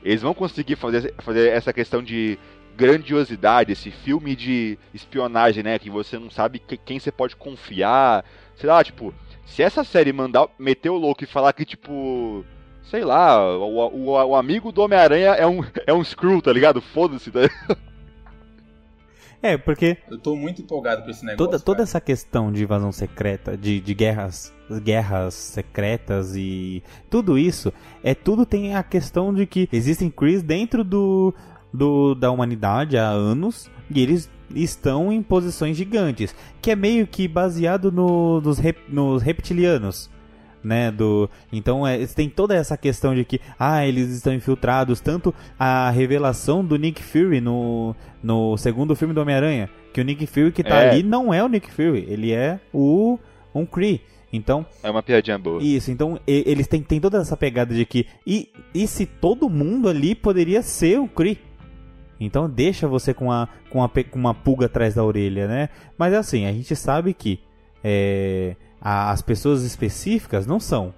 eles vão conseguir fazer, fazer essa questão de grandiosidade, esse filme de espionagem, né? Que você não sabe que- quem você pode confiar. Sei lá, tipo, se essa série mandar meter o louco e falar que, tipo. Sei lá, o, o, o amigo do Homem-Aranha é um, <laughs> é um Screw, tá ligado? Foda-se, tá? <laughs> É, porque Eu tô muito empolgado pra esse negócio. toda, toda cara. essa questão de invasão secreta, de, de guerras, guerras secretas e tudo isso, é tudo tem a questão de que existem Krees dentro do, do da humanidade há anos e eles estão em posições gigantes, que é meio que baseado no, nos, rep- nos reptilianos. Né, do então é, tem toda essa questão de que ah eles estão infiltrados tanto a revelação do Nick Fury no, no segundo filme do Homem-Aranha que o Nick Fury que tá É. ali não é o Nick Fury, ele é o um Kree. Então, É uma piadinha boa. isso, então e- eles têm, têm toda essa pegada de que e, e se todo mundo ali poderia ser o Kree? Então deixa você com, a, com, a, com uma pulga atrás da orelha, né? Mas assim, a gente sabe que é, as pessoas específicas não são.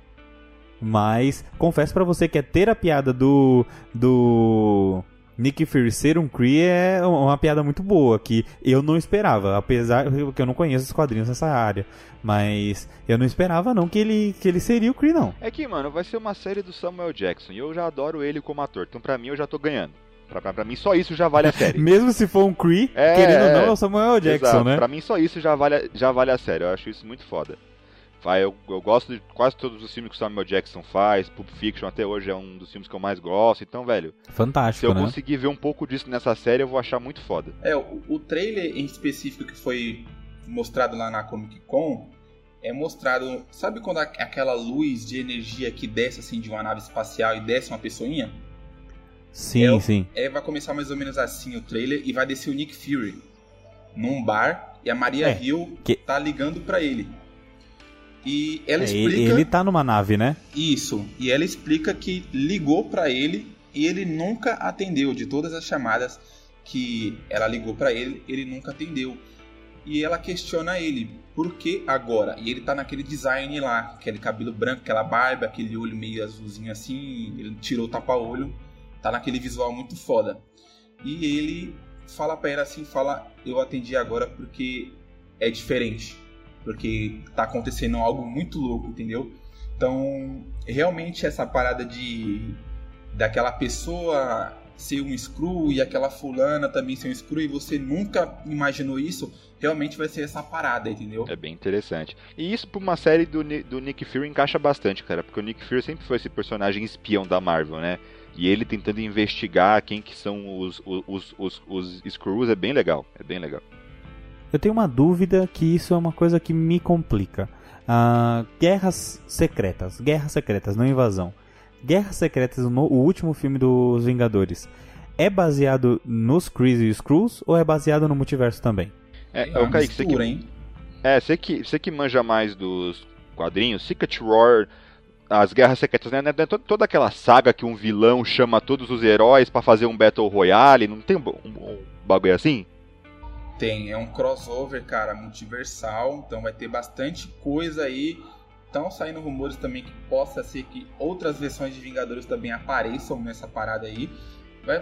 Mas confesso pra você que a ter a piada do do Nick Fury ser um Kree é uma piada muito boa que eu não esperava, apesar que eu não conheço os quadrinhos nessa área, mas eu não esperava não que ele que ele seria o Kree não. É que, mano, vai ser uma série do Samuel Jackson e eu já adoro ele como ator. Então, pra mim, eu já tô ganhando. Pra, pra, pra mim, só isso já vale a série. <laughs> Mesmo se for um Kree, É, querendo ou não, é. é o Samuel Jackson, Exato. né? Pra mim, só isso já vale, já vale a série. Eu acho isso muito foda. Vai, eu, eu gosto de quase todos os filmes que o Samuel Jackson faz. Pulp Fiction até hoje é um dos filmes que eu mais gosto. Então, velho, se Fantástico, eu né? conseguir ver um pouco disso nessa série, eu vou achar muito foda. É, o, o trailer em específico que foi mostrado lá na Comic Con é mostrado. Sabe quando a- aquela luz de energia que desce assim de uma nave espacial e desce uma pessoinha? Sim, É sim. É, vai começar mais ou menos assim o trailer e vai descer o Nick Fury num bar e a Maria É, Hill que- tá ligando pra ele. E ela É, explica ele tá numa nave, né? isso, e ela explica que ligou pra ele e ele nunca atendeu de todas as chamadas que ela ligou pra ele, ele nunca atendeu. E ela questiona ele, por que agora? E ele tá naquele design lá, aquele cabelo branco, aquela barba, aquele olho meio azulzinho assim, ele tirou o tapa-olho, tá naquele visual muito foda. E ele fala pra ela assim, fala, eu atendi agora porque é diferente, porque tá acontecendo algo muito louco, entendeu? Então, realmente essa parada de daquela pessoa ser um screw e aquela fulana também ser um screw e você nunca imaginou isso, realmente vai ser essa parada, entendeu? É bem interessante. E isso pra uma série do, do Nick Fury encaixa bastante, cara. Porque o Nick Fury sempre foi esse personagem espião da Marvel, né? E ele tentando investigar quem que são os, os, os, os, os Screws é bem legal. É bem legal. Eu tenho uma dúvida que isso é uma coisa que me complica. Ah, guerras secretas. Guerras secretas, não invasão. Guerras secretas, no, o último filme dos Vingadores. É baseado nos Krees e Skrulls ou é baseado no multiverso também? É, É ô, uma Kaique, você que, mistura, hein? é, você que, você que manja mais dos quadrinhos, Secret War, as Guerras Secretas, né? Não é to- Toda aquela saga que um vilão chama todos os heróis pra fazer um Battle Royale, não tem um, um, um bagulho assim? Tem, é um crossover, cara, multiversal, então vai ter bastante coisa aí. Estão saindo rumores também que possa ser que outras versões de Vingadores também apareçam nessa parada aí.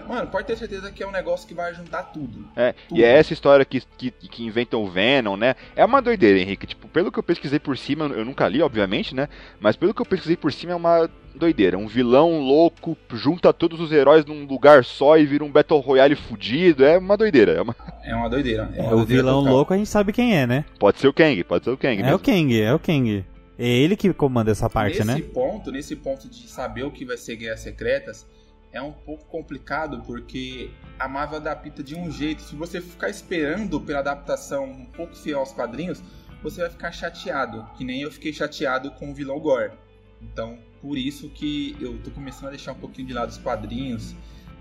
Mano, pode ter certeza que é um negócio que vai juntar tudo. É, Tudo. e é essa história que, que, que inventam o Venom, né? É uma doideira, Henrique. Tipo, pelo que eu pesquisei por cima, eu nunca li, obviamente, né? Mas pelo que eu pesquisei por cima, é uma doideira. Um vilão louco junta todos os heróis num lugar só e vira um Battle Royale fudido. É uma doideira. é uma- <laughs> É uma doideira. É uma o doideira vilão total. louco a gente sabe quem é, né? Pode ser o Kang, pode ser o Kang. É mesmo. o Kang, é o Kang. É ele que comanda essa parte, nesse né? ponto, nesse ponto de saber o que vai ser Guerras Secretas, é um pouco complicado porque a Marvel adapta de um jeito. Se você ficar esperando pela adaptação um pouco fiel aos quadrinhos, você vai ficar chateado, que nem eu fiquei chateado com o vilão Gore. Então, por isso que eu tô começando a deixar um pouquinho de lado os quadrinhos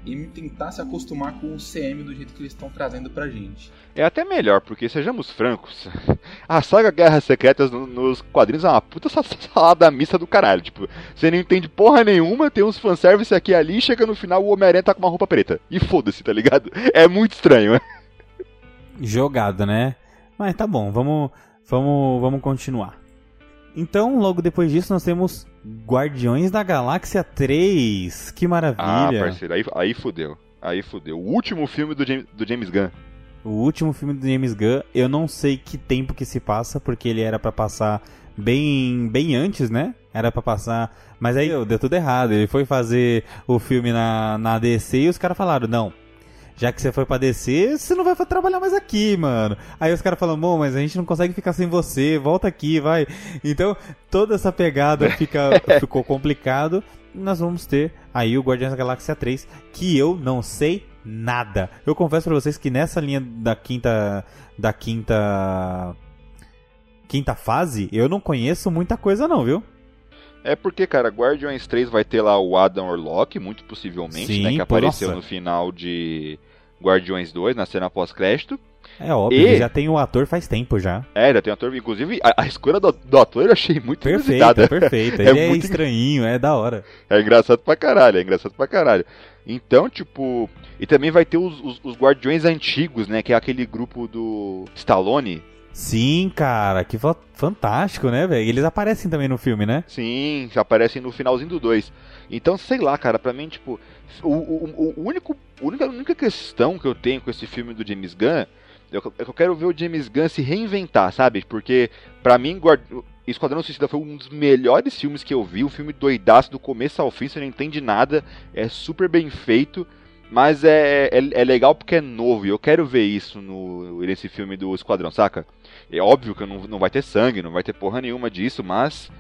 e tentar se acostumar com o CM do jeito que eles estão trazendo pra gente. É até melhor, porque sejamos francos, <laughs> a saga Guerras Secretas no- nos quadrinhos é uma puta sa- salada missa do caralho. Tipo, você não entende porra nenhuma, tem uns fanservice aqui e ali, e chega no final o Homem-Aranha tá com uma roupa preta. E foda-se, tá ligado? <laughs> É muito estranho, <laughs> né? Jogado, né? Mas tá bom, vamos, vamos, vamos continuar. Então, logo depois disso, nós temos Guardiões da Galáxia 3. Que Ah, maravilha! parceiro, aí, aí fudeu. Aí fudeu. O último filme do James, do James Gunn. o último filme do James Gunn, eu não sei que tempo que se passa, porque ele era pra passar bem, bem antes, né? Era pra passar, mas aí deu tudo errado. Ele foi fazer o filme na, na DC e os caras falaram: "Não, já que você foi pra DC, você não vai trabalhar mais aqui, mano". Aí os caras falam: "Bom, mas a gente não consegue ficar sem você, volta aqui, vai". Então, toda essa pegada <laughs> fica ficou complicado. Nós vamos ter aí o Guardiões da Galáxia 3, que eu não sei nada. Eu confesso pra vocês que nessa linha da quinta da quinta quinta fase, eu não conheço muita coisa não, viu? É porque, cara, Guardiões 3 vai ter lá o Adam Orlock, muito possivelmente, Sim, né? Que apareceu nossa. no final de Guardiões 2, na cena pós-crédito. É óbvio, E- já tem o ator faz tempo já. É, já tem um ator. Inclusive, a, a escolha do, do ator eu achei muito Perfeito, inusitada. perfeito. <laughs> É Ele é, muito estranhinho, é da hora. É engraçado pra caralho, é engraçado pra caralho. Então, tipo. E também vai ter os, os, os Guardiões Antigos, né? Que é aquele grupo do Stallone. Sim, cara, que fa- fantástico, né, velho? Eles aparecem também no filme, né? Sim, aparecem no finalzinho do 2. Então, sei lá, cara, pra mim, tipo. O, o, o único, única, única questão que eu tenho com esse filme do James Gunn é que eu- é quero ver o James Gunn se reinventar, sabe? Porque, pra mim, Guard... Esquadrão Suicida foi um dos melhores filmes que eu vi. Um filme doidaço do começo ao fim, você não entende nada. É super bem feito. Mas é, é, é legal porque é novo. E eu quero ver isso no, nesse filme do Esquadrão, saca? É óbvio que não, não vai ter sangue, não vai ter porra nenhuma disso, mas.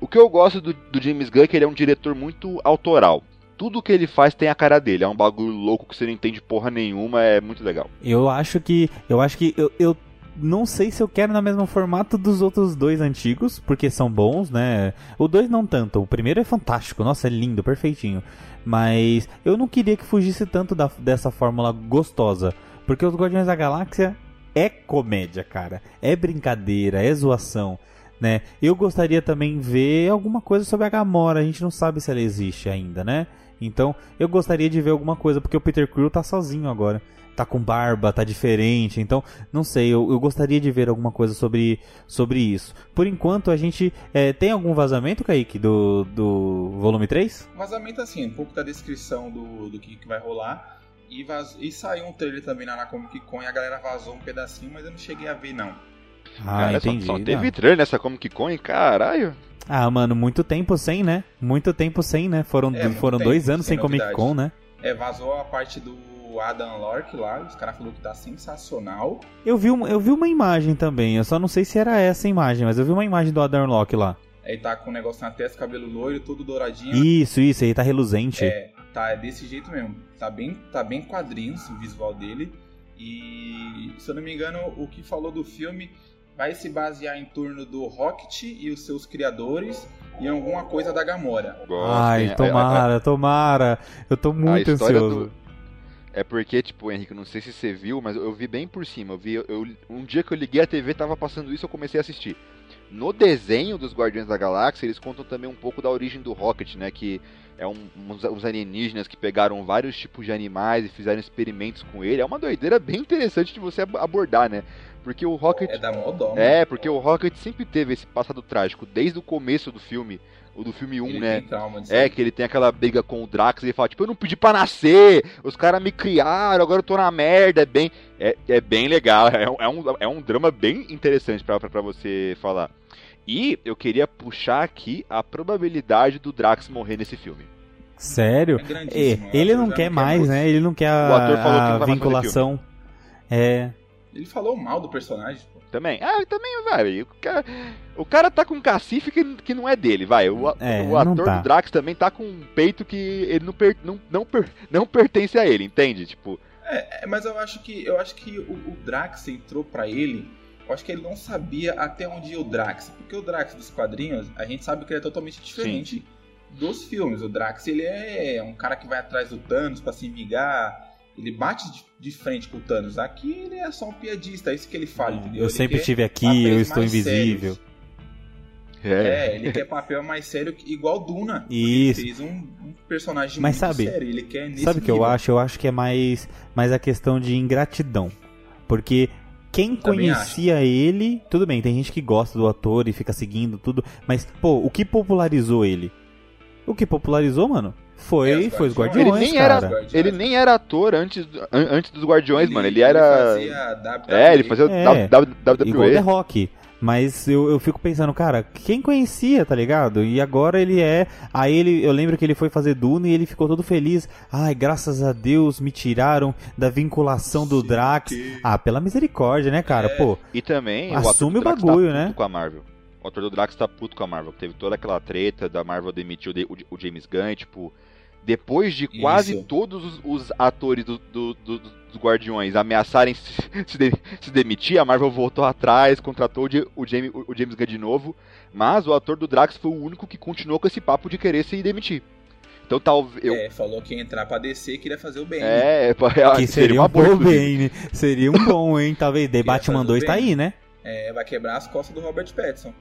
O que eu gosto do, do James Gunn é que ele é um diretor muito autoral. Tudo que ele faz tem a cara dele. É um bagulho louco que você não entende porra nenhuma, é muito legal. Eu acho que. Eu acho que. Eu, eu não sei se eu quero no mesmo formato dos outros dois antigos, porque são bons, né? O dois não tanto. O primeiro é fantástico, nossa, é lindo, perfeitinho. Mas eu não queria que fugisse tanto da- dessa fórmula gostosa. Porque os Guardiões da Galáxia é comédia, cara. É brincadeira, é zoação. Né? Eu gostaria também ver alguma coisa sobre a Gamora. A gente não sabe se ela existe ainda, né? Então, eu gostaria de ver alguma coisa, porque o Peter Quill tá sozinho agora. Tá com barba, tá diferente. Então, não sei, eu, eu gostaria de ver alguma coisa sobre, sobre isso. Por enquanto, a gente. é, tem algum vazamento, Kaique, do, do volume 3? Vazamento assim, um pouco da descrição do, do que, que vai rolar. E, vaz... e saiu um trailer também lá na Comic Con e a galera vazou um pedacinho, mas eu não cheguei a ver não. Ah, Cara, só- entendi. Só, Não. teve trailer nessa Comic Con, e caralho. Ah, mano, muito tempo sem, né? Muito tempo sem, né? Foram, É, foram tempo dois anos sem, sem Comic. Con, né? É, vazou a parte do Adam Lork lá, os caras falaram que tá sensacional. Eu vi, uma, eu vi uma imagem também, eu só não sei se era essa imagem, mas eu vi uma imagem do Adam Locke lá. Aí tá com um negócio na testa, cabelo loiro, todo douradinho. Isso, isso, aí tá reluzente. É, tá é desse jeito mesmo. Tá bem, tá bem quadrinhos o visual dele. E se eu não me engano, o que falou do filme vai se basear em torno do Rocket e os seus criadores e alguma coisa da Gamora. Gosto, Ai, hein? A- a- tomara, tomara. Eu tô muito história ansioso. do- É porque, tipo, Henrique, não sei se você viu, mas eu vi bem por cima. Eu vi, eu, um dia que eu liguei a TV, tava passando isso, eu comecei a assistir. No desenho dos Guardiões da Galáxia, eles contam também um pouco da origem do Rocket, né? Que é um, uns, uns alienígenas que pegaram vários tipos de animais e fizeram experimentos com ele. É uma doideira bem interessante de você ab- abordar, né? Porque o Rocket. É da mó dó, né? É, porque o Rocket sempre teve esse passado trágico, desde o começo do filme, o do filme 1, Ele né? trauma É, que ele tem aquela briga com o Drax e ele fala, tipo, eu não pedi pra nascer, os caras me criaram, agora eu tô na merda, é bem, é, é bem legal, é, um- é um, é um drama bem interessante pra, pra, pra você falar. E eu queria puxar aqui a probabilidade do Drax morrer nesse filme. Sério? É É, ele não quer mais, né? Ele não quer a, O ator falou que não a vai mais fazer vinculação. É. Ele falou mal do personagem. pô. Também. Ah, também, vai. O cara, o cara tá com um cacife que, que não é dele, vai. O, É, o ator tá. do Drax também tá com um peito que ele não, per- não, não, per- não pertence a ele, entende? Tipo, É, mas eu acho que eu acho que o, o Drax entrou pra ele. Eu acho que ele não sabia até onde ia o Drax. Porque o Drax dos quadrinhos, a gente sabe que ele é totalmente diferente dos filmes. O Drax, ele é um cara que vai atrás do Thanos pra se vingar. Ele bate de, frente com o Thanos. Aqui ele é só um piadista, é isso que ele fala, entendeu? Eu Ele sempre estive aqui, eu estou invisível. sérios. É, ele quer papel mais sério, que- igual Duna. Isso. Ele fez um, um personagem Mas muito sabe- sério. Ele quer nesse Sabe o que eu acho? Eu acho que é mais, mais a questão de ingratidão. Porque quem Também conhecia ele, tudo bem, tem gente que gosta do ator e fica seguindo tudo, mas, pô, o que popularizou ele? O que popularizou, mano? Foi, É, foi os Guardiões. Ele nem, era, cara. ele nem era ator antes, antes dos Guardiões, mano. Ele era. fazia WWE. É, ele fazia É, WWE. Igual The Rock. Mas eu, eu fico pensando, cara, quem conhecia, tá ligado? E agora ele é. Aí ele, eu lembro que ele foi fazer Duna e ele ficou todo feliz. Ai, graças a Deus me tiraram da vinculação do Sim, Drax. que- Ah, pela misericórdia, né, cara? É. Pô, E também Assume o, o Drax bagulho, tá né? com a Marvel. O ator do Drax tá puto com a Marvel. Teve toda aquela treta da Marvel demitir o, de- o- o James Gunn, tipo. Depois de quase Isso. todos os, os atores do- do- do- dos Guardiões ameaçarem se, se de- se demitir, a Marvel voltou atrás, contratou o, Ja- o James, o James Gunn de novo. Mas o ator do Drax foi o único que continuou com esse papo de querer se demitir. Então talvez. Eu, É, falou que ia entrar pra descer e queria fazer o bem. <laughs> é, que seria um boa, bom inclusive. Bane. Seria um bom, hein? Talvez. <laughs> The Batman fazer 2 tá bem. aí, né? É, vai quebrar as costas do Robert Pattinson.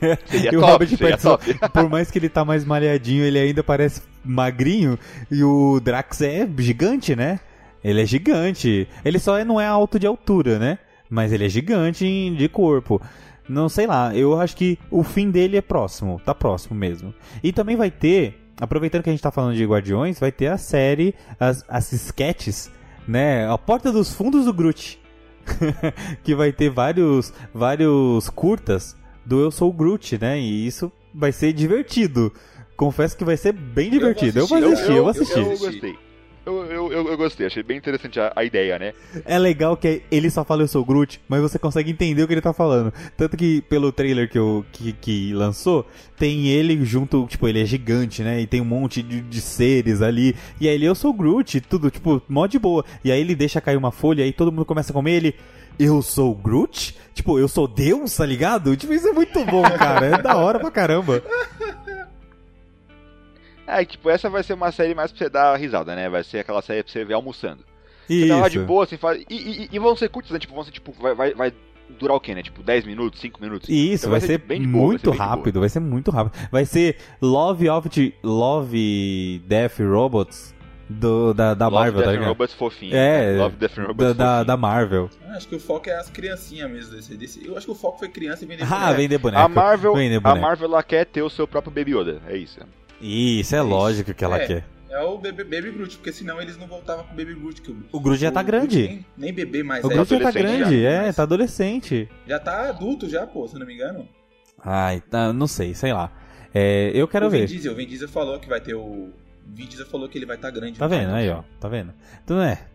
<laughs> Seria E o top, Robert seria Pattinson, top. <laughs> por mais que ele tá mais malhadinho, ele ainda parece magrinho. E o Drax é gigante, né? Ele é gigante. Ele só não é alto de altura, né? Mas ele é gigante de corpo. Não sei lá, eu acho que o fim dele é próximo, tá próximo mesmo. E também vai ter, aproveitando que a gente tá falando de Guardiões, vai ter a série, as, as sketches, né? A Porta dos Fundos do Groot. <laughs> que vai ter vários, vários curtas do Eu Sou o Groot, né? E isso vai ser divertido. Confesso que vai ser bem divertido. Eu vou assistir, eu vou assistir. Eu, gostei. Eu, eu, eu, eu gostei, achei bem interessante a, a ideia, né? É legal que ele só fala eu sou o Groot, mas você consegue entender o que ele tá falando. Tanto que pelo trailer que, eu, que, que lançou, tem ele junto, tipo, ele é gigante, né? E tem um monte de, de seres ali. E aí ele, eu sou o Groot, tudo, tipo, mó de boa. E aí ele deixa cair uma folha e aí todo mundo começa a comer ele. Eu sou o Groot? Tipo, eu sou Deus, tá ligado? Tipo, isso é muito bom, cara. É da hora pra caramba. <laughs> É, tipo, essa vai ser uma série mais pra você dar risada, né? Vai ser aquela série pra você ver almoçando. Você tá lá de Isso. boa, assim, faz... e, e, e vão ser curtos, né? Tipo, vão ser, tipo, vai, vai, vai durar o quê, né? Tipo, 10 minutos, 5 minutos? Isso, Então vai, ser, bem de boa, vai muito ser de boa. rápido, vai ser muito rápido. Vai ser Love of Love Death Robots do, da, da Love, Marvel, Death tá ligado? Robots fofinho. É, né? Love, Death and Robots Da, da, fofinho. da Marvel. Ah, Acho que o foco é as criancinhas mesmo desse, desse. Eu acho que o foco foi criança e vender <laughs> Ah, boneco. vender boneco. A Marvel, Vender a boneco. Marvel, ela quer ter o seu próprio Baby Yoda, é isso. Isso, é Isso. lógico que ela É. quer. É o Baby, Baby Groot, porque senão eles não voltavam com o Baby Groot. Que O Groot já tá Groot grande. Nem, nem bebê mais O é. Groot já tá grande, já, é, mas- tá adolescente. Já tá adulto já, pô, se eu não me engano. Ai, tá, não sei, sei lá. É, eu quero o Vin ver. Diesel, o Vin Diesel falou que vai ter o... O Vin Diesel falou que ele vai estar grande. Tá no vendo aí, ó. Tá vendo? Então é.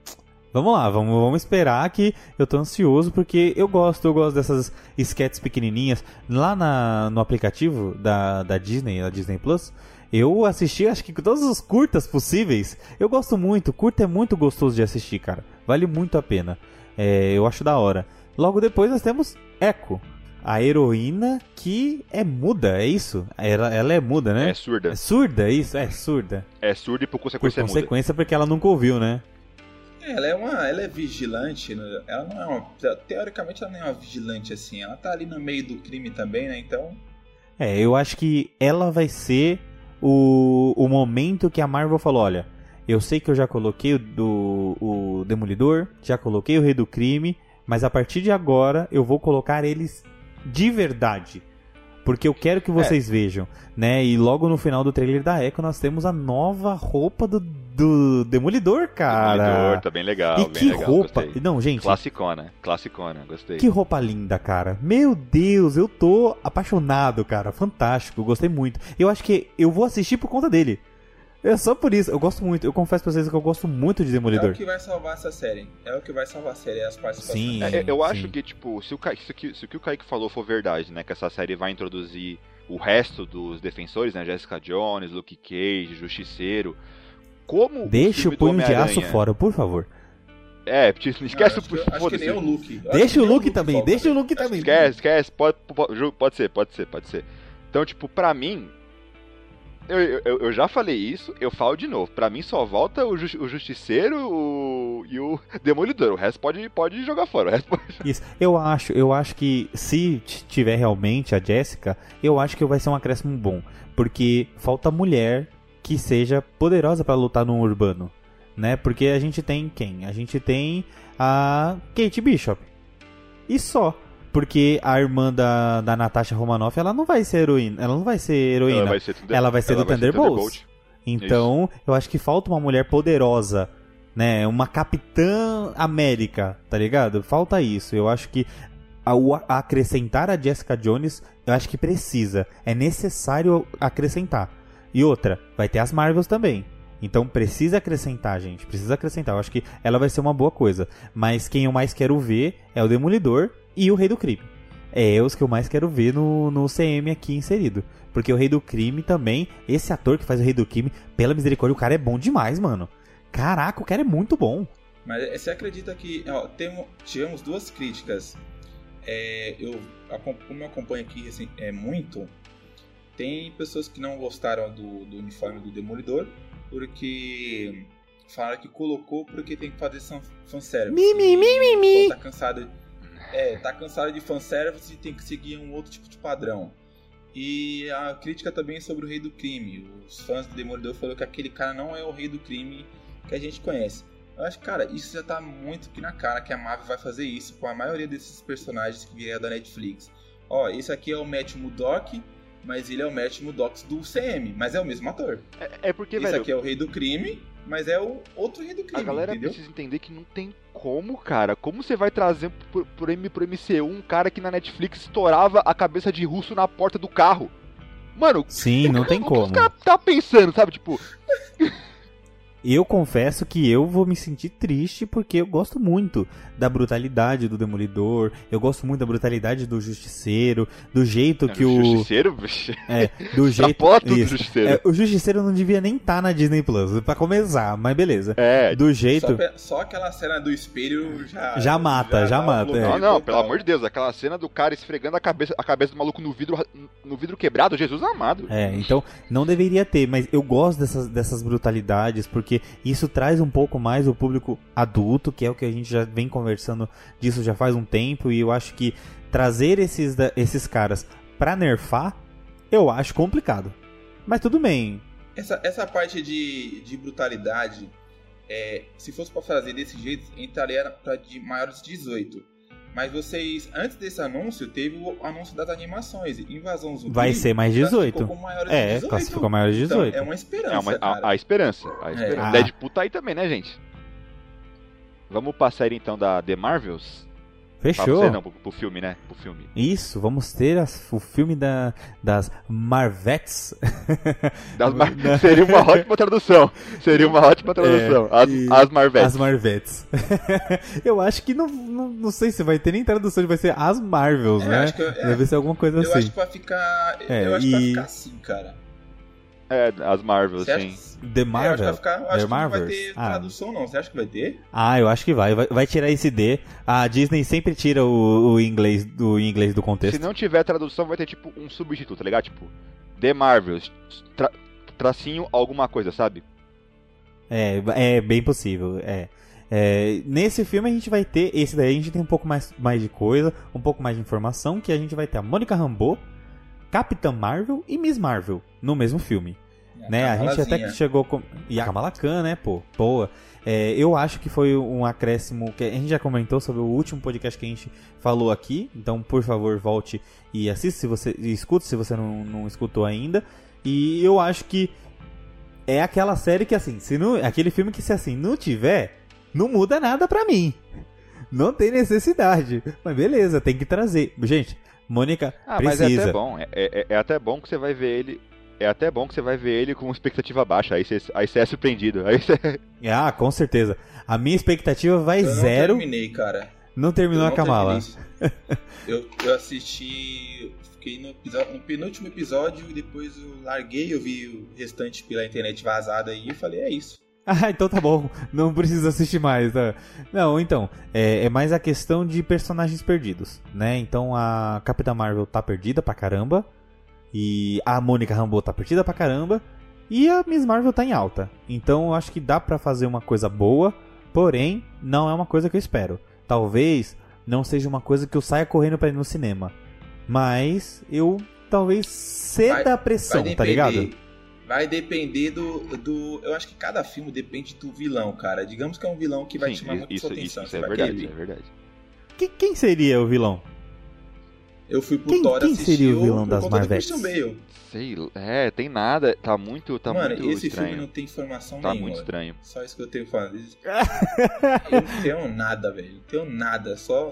Vamos lá, vamos, vamos esperar que eu tô ansioso porque eu gosto, eu gosto dessas sketches pequenininhas. Lá na, no aplicativo da, da Disney, da Disney Plus, eu assisti acho que todas as curtas possíveis. Eu gosto muito, curta é muito gostoso de assistir, cara. Vale muito a pena. É, eu acho da hora. Logo depois nós temos Echo, a heroína que é muda, é isso? Ela, ela é muda, né? É surda. É surda, é isso? É surda. É surda e por Por consequência muda. consequência, porque ela nunca ouviu, né? É, Ela é uma, ela é vigilante, né? ela não é uma, teoricamente ela não é uma vigilante assim, ela tá ali no meio do crime também, né? Então, É, eu acho que ela vai ser o, o momento que a Marvel falou: olha, eu sei que eu já coloquei o, do, o Demolidor, já coloquei o Rei do Crime, mas a partir de agora eu vou colocar eles de verdade. Porque eu quero que vocês vejam, né? E logo no final do trailer da Echo nós temos a nova roupa do, do Demolidor, cara. Demolidor, tá bem legal, e bem que legal, roupa! gostei. Não, gente, Classicona, classicona, gostei. que roupa linda, cara. Meu Deus, eu tô apaixonado, cara. Fantástico, gostei muito. Eu acho que eu vou assistir por conta dele. É só por isso, eu gosto muito. Eu confesso pra vocês que eu gosto muito de é Demolidor. o que vai salvar essa série. É o que vai salvar a série, é as participações. Sim. É, eu acho sim. que, tipo, se o, Ca... se, o que... se o que o Kaique falou for verdade, né? Que essa série vai introduzir o resto dos defensores, né? Jessica Jones, Luke Cage, Justiceiro. Como. Deixa o do punho de aço fora, por favor. É, esquece Não, acho que- o. Acho que nem o Luke. Deixa o nem Luke também, deixa o Luke também. que- Esquece, esquece, pode, pode, pode ser, pode ser, pode ser. Então, tipo, pra mim, Eu, eu, eu já falei isso, eu falo de novo. Pra mim só volta o, ju- o Justiceiro o- e o <laughs> Demolidor. O resto pode, pode jogar fora. Pode... Isso. Eu acho, eu acho que se tiver realmente a Jessica, eu acho que vai ser um acréscimo bom, porque falta mulher que seja poderosa pra lutar no urbano, né? Porque a gente tem quem? A gente tem a Kate Bishop. E só. Porque a irmã da, da Natasha Romanoff, ela não vai ser heroína. Ela não vai ser heroína. Ela vai ser, Thunder- Ela vai ser do Thunderbolts. Então, eu acho que falta uma mulher poderosa, né? Uma Capitã América, tá ligado? Falta isso. Eu acho que ao acrescentar a Jessica Jones, eu acho que precisa. É necessário acrescentar. E outra, vai ter as Marvels também. Então precisa acrescentar, gente. Precisa acrescentar. Eu acho que ela vai ser uma boa coisa. Mas quem eu mais quero ver é o Demolidor e o Rei do Crime. É os que eu mais quero ver no, no CM aqui inserido. Porque o Rei do Crime também, esse ator que faz o Rei do Crime, pela misericórdia, o cara é bom demais, mano. Caraca, o cara é muito bom. Mas eh, você acredita que ó, temo- tivemos duas críticas? É, eu, como eu acompanho aqui assim, é, muito, tem pessoas que não gostaram do, do uniforme do Demolidor porque falaram que colocou porque tem que fazer fan- fanservice. Mi, mi, mi, mi, mi. Tá cansado, é, tá cansado de fanservice e tem que seguir um outro tipo de padrão. E a crítica também é sobre o Rei do Crime. Os fãs do Demolidor falaram que aquele cara não é o Rei do Crime que a gente conhece. Eu acho que, cara, isso já tá muito aqui na cara que a Marvel vai fazer isso com a maioria desses personagens que vieram da Netflix. Ó, esse aqui é o Matt Murdock, mas ele é o Matt Murdock do CM, mas é o mesmo ator. É, é porque, esse velho, aqui é o Rei do Crime, mas é o outro Rei do Crime, a galera entendeu? precisa entender que não tem como, cara. Como você vai trazer pro, pro, M- pro MCU um cara que na Netflix estourava a cabeça de russo na porta do carro? Mano, Sim, não tem o que como. os caras tá pensando, sabe? Tipo, <laughs> Eu confesso que eu vou me sentir triste porque eu gosto muito da brutalidade do Demolidor, eu gosto muito da brutalidade do Justiceiro, do jeito que o. Justiceiro, bicho. <laughs> É, do jeito. Do Isso. Justiceiro. É, o Justiceiro não devia nem estar na Disney Plus, pra começar, mas beleza. É, Do Só, jeito. pe- só aquela cena do espelho já. Já mata, já um mata, é. Não, não, total. pelo amor de Deus, aquela cena do cara esfregando a cabeça, a cabeça do maluco no vidro, no vidro quebrado, Jesus amado. É, então não deveria ter, mas eu gosto dessas, dessas brutalidades porque isso traz um pouco mais o público adulto, que é o que a gente já vem conversando disso já faz um tempo, e eu acho que trazer esses, esses caras pra nerfar, eu acho complicado. Mas tudo bem. Essa, essa parte de, de brutalidade, é, se fosse pra fazer desse jeito, entraria pra de maiores de 18. Mas vocês, antes desse anúncio, teve o anúncio das animações. Invasão Zumbi. Vai ser mais 18. classificou como maiores de É, 18. classificou maiores de Então, 18. é uma esperança, É uma- cara. a, a esperança. A esperança. Ah. Deadpool tá aí também, né, gente? Vamos passar então da The Marvels? Pra Fechou. você, não, pro, pro filme, né? Pro filme. Isso, vamos ter as- o filme da, das Marvettes. <laughs> Das <laughs> Mar- Seria uma ótima tradução. Seria uma ótima tradução. as, É, e- as Marvettes. As Marvettes. <laughs> eu acho que não, não, não sei se vai ter nem tradução, vai ser as Marvels, É, né? acho que- é, Deve ser alguma coisa Eu assim. acho que vai ficar. É, eu acho que vai ficar assim, cara. É, as Você acha sim. The É, eu acho que Marvel. vai ficar. acho que não vai Marvels? ter Ah. tradução, não. Você acha que vai ter? Ah, eu acho que vai. vai. vai tirar esse D. A Disney sempre tira o, o inglês, do, inglês do contexto. Se não tiver tradução, vai ter tipo um substituto, tá ligado? Tipo, The Marvels, tra- tracinho alguma coisa, sabe? É, é bem possível, é. É, Nesse filme a gente vai ter, esse daí a gente tem um pouco mais, mais de coisa, um pouco mais de informação, que a gente vai ter a Mônica Rambeau, Capitã Marvel e Miss Marvel no mesmo filme. né? A gente até que chegou com. E a Kamala Khan, né, pô? Boa. É, eu acho que foi um acréscimo que a gente já comentou sobre o último podcast que a gente falou aqui. Então, por favor, volte e assista se você. E escute se você não, não escutou ainda. E eu acho que é aquela série que assim, se não, aquele filme que se assim não tiver, não muda nada pra mim. Não tem necessidade. Mas beleza, tem que trazer. Gente, Mônica Ah, mas precisa. é até bom. É, é- é até bom que você vai ver ele. É até bom que você vai ver ele com expectativa baixa. Aí você, aí você é surpreendido. Aí você... <laughs> Ah, com certeza. A minha expectativa vai Eu não zero. terminei, cara. Não terminou Eu a não Kamala. terminei. <laughs> eu, eu assisti. Fiquei no, no penúltimo episódio e depois eu larguei, eu vi o restante pela internet vazada aí e falei, é isso. <laughs> Ah, então tá bom. Não precisa assistir mais. tá? Não, então. É, é mais a questão de personagens perdidos, né? Então a Capitã Marvel tá perdida pra caramba. E a Mônica Rambeau tá perdida pra caramba. E a Miss Marvel tá em alta. Então eu acho que dá pra fazer uma coisa boa, porém, não é uma coisa que eu espero. Talvez não seja uma coisa que eu saia correndo pra ir no cinema. Mas eu talvez ceda Vai- a pressão, tá ligado? Vai depender do, do. Eu acho que cada filme depende do vilão, cara. Digamos que é um vilão que vai Sim, chamar muito isso, sua atenção. isso é verdade, querer isso é ver. verdade. Que- quem seria o vilão? Eu fui pro Quem- Thor quem assistir seria o vilão das Bale. Sei, é, tem nada, tá muito, tá Mano, muito esse filme estranho. não tem informação Tá nenhuma. muito estranho. Só isso que eu tenho falando. <laughs> Eu não tenho nada, velho. Não tenho nada. Só.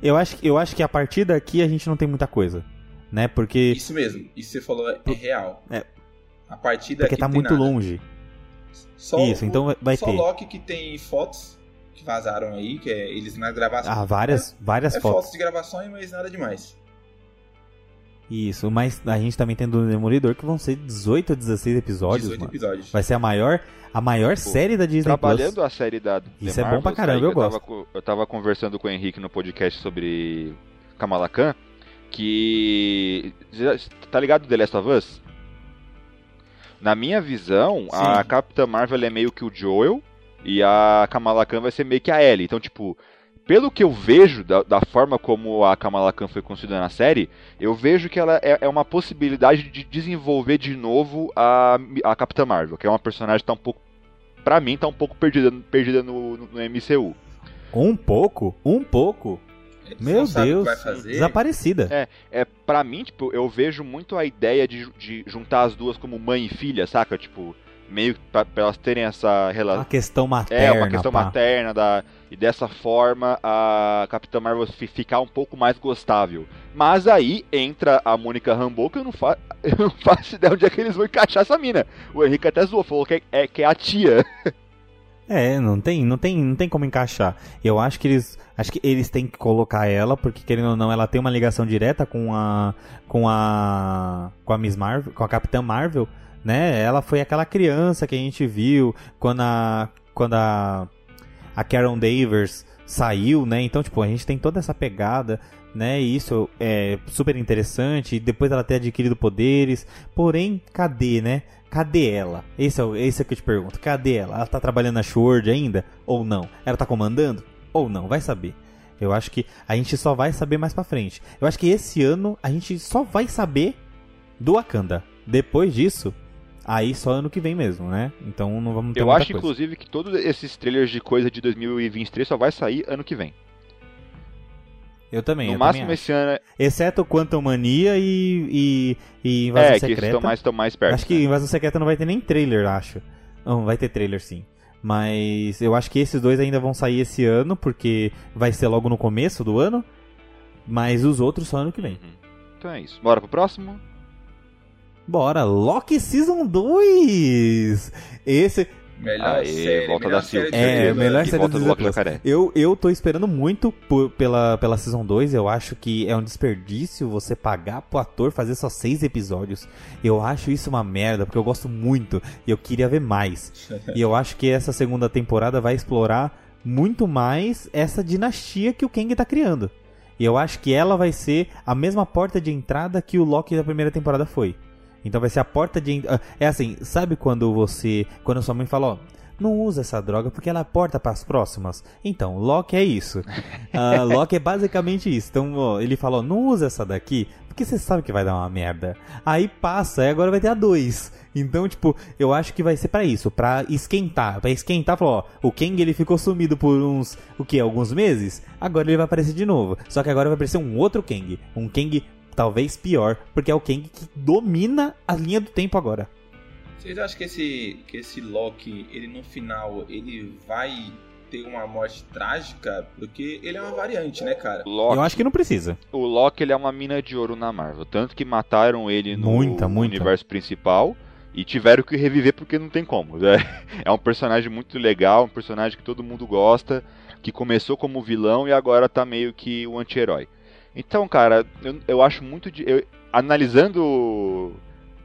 Eu acho, eu acho que a partir daqui a gente não tem muita coisa. Né? Porque, Isso mesmo. Isso que você falou é, é real. É. A partir daqui porque tá muito nada. longe. Só Isso, o- então vai- só ter. Loki que tem fotos que vazaram aí, que é eles na gravação. Ah, várias, várias é fotos. fotos de gravações, mas nada demais. Isso, mas a gente também tem do Demolidor que vão ser 18 ou 16 episódios, 18 mano. episódios. Vai ser a maior, a maior série da Disney Trabalhando Plus. a série da The Isso é bom pra caramba, eu Tava, gosto. co- eu tava conversando com o Henrique no podcast sobre Kamala Khan, que... Tá ligado The Last of Us? Na minha visão, a Sim. Capitã Marvel é meio que o Joel e a Kamala Khan vai ser meio que a Ellie. Então, tipo, pelo que eu vejo da, da forma como a Kamala Khan foi construída na série, eu vejo que ela é, é uma possibilidade de desenvolver de novo a, a Capitã Marvel, que é uma personagem que tá um pouco, pra mim, tá um pouco perdida, perdida no, no, no MCU. Um pouco, um pouco, Eles Meu não sabem o Deus, que vai fazer. desaparecida. É, pra mim, tipo, eu vejo muito a ideia de, de juntar as duas como mãe e filha, saca? Tipo, meio que pra, pra elas terem essa Uma relação. questão materna. É, uma questão pá. materna da, e dessa forma a Capitã Marvel fi- ficar um pouco mais gostável. Mas aí entra a Mônica Rambeau que eu não, fa <laughs> eu não faço ideia onde é que eles vão encaixar essa mina. O Henrique até zoou, falou que é, é- que é a tia. <laughs> É, não tem, não tem, não tem como encaixar. Eu acho que eles, acho que eles têm que colocar ela porque querendo ou não, ela tem uma ligação direta com a com a com a Miss Marvel, com a Capitã Marvel, né? Ela foi aquela criança que a gente viu quando a quando a a Karen Davers saiu, né? Então, tipo, a gente tem toda essa pegada, né? E isso é super interessante. Depois ela ter adquirido poderes. Porém, cadê, né? Cadê ela? Esse é, o- esse é que eu te pergunto. Cadê ela? Ela tá trabalhando na Sword ainda? Ou não? Ela tá comandando? Ou não? Vai saber. Eu acho que a gente só vai saber mais pra frente. Eu acho que esse ano a gente só vai saber do Wakanda. Depois disso, aí só ano que vem mesmo, né? Então não vamos ter Eu acho, coisa. inclusive, que todos esses trailers de coisa de 2023 só vai sair ano que vem. Eu também, no eu máximo também esse ano. é- Exceto Quantum Mania e, e, e Invasão É, que Secreta. estão mais, estão mais perto. acho que né? Invasão Secreta não vai ter nem trailer, acho. Não, vai ter trailer sim. Mas eu acho que esses dois ainda vão sair esse ano, porque vai ser logo no começo do ano. Mas os outros só ano que vem. Uhum. Então é isso. Bora pro próximo? Bora, Loki Season 2! Esse. Melhor Aê, série, volta melhor da Silva. série É, melhor E série volta do do Plus. Jacaré. Eu, eu tô esperando muito por- pela, pela Season 2. Eu acho que é um desperdício você pagar pro ator fazer só seis episódios. Eu acho isso uma merda, porque eu gosto muito e eu queria ver mais. e eu acho que essa segunda temporada vai explorar muito mais essa dinastia que o Kang tá criando. E eu acho que ela vai ser a mesma porta de entrada que o Loki da primeira temporada foi. Então vai ser a porta de. ah, É assim, sabe quando você. Quando sua mãe fala, ó. Não usa essa droga porque ela é a porta para as próximas. Então, Loki é isso. <laughs> Ah, Loki é basicamente isso. Então, ó, ele falou: não usa essa daqui porque você sabe que vai dar uma merda. Aí passa, e agora vai ter a 2. Então, tipo, eu acho que vai ser pra isso, pra esquentar. Pra esquentar, falou, ó, o Kang ele ficou sumido por uns, o que, alguns meses? Agora ele vai aparecer de novo. Só que agora vai aparecer um outro Kang. Um Kang talvez pior, porque é o Kang que domina a linha do tempo agora. Vocês acham que esse, que esse Loki, ele no final, ele vai ter uma morte trágica? Porque ele é uma variante, né, cara? Loki, Eu acho que não precisa. O Loki ele é uma mina de ouro na Marvel. Tanto que mataram ele no Muita, muita. universo principal e tiveram que reviver porque não tem como. né? <laughs> É um personagem muito legal, um personagem que todo mundo gosta, que começou como vilão e agora tá meio que o anti-herói. Então, cara, eu, eu acho muito de. eu- analisando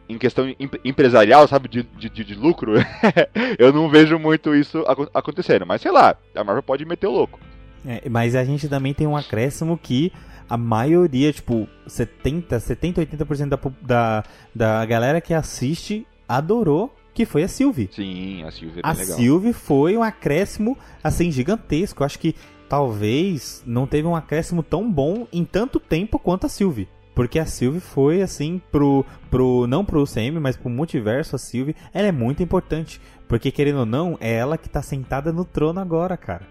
em questão em- empresarial, sabe, de, de, de- lucro, <laughs> eu não vejo muito isso acon- acontecendo. Mas sei lá, a Marvel pode meter o louco. É, mas a gente também tem um acréscimo que a maioria, tipo, 70, 70, 80% da, da, da galera que assiste adorou que foi a Sylvie. Sim, a Sylvie é A legal. Sylvie foi um acréscimo, assim, gigantesco. Eu acho que talvez não teve um acréscimo tão bom em tanto tempo quanto a Sylvie. Porque a Sylvie foi, assim, pro, pro. Não pro UCM, mas pro multiverso, a Sylvie, ela é muito importante. Porque, querendo ou não, é ela que tá sentada no trono agora, cara.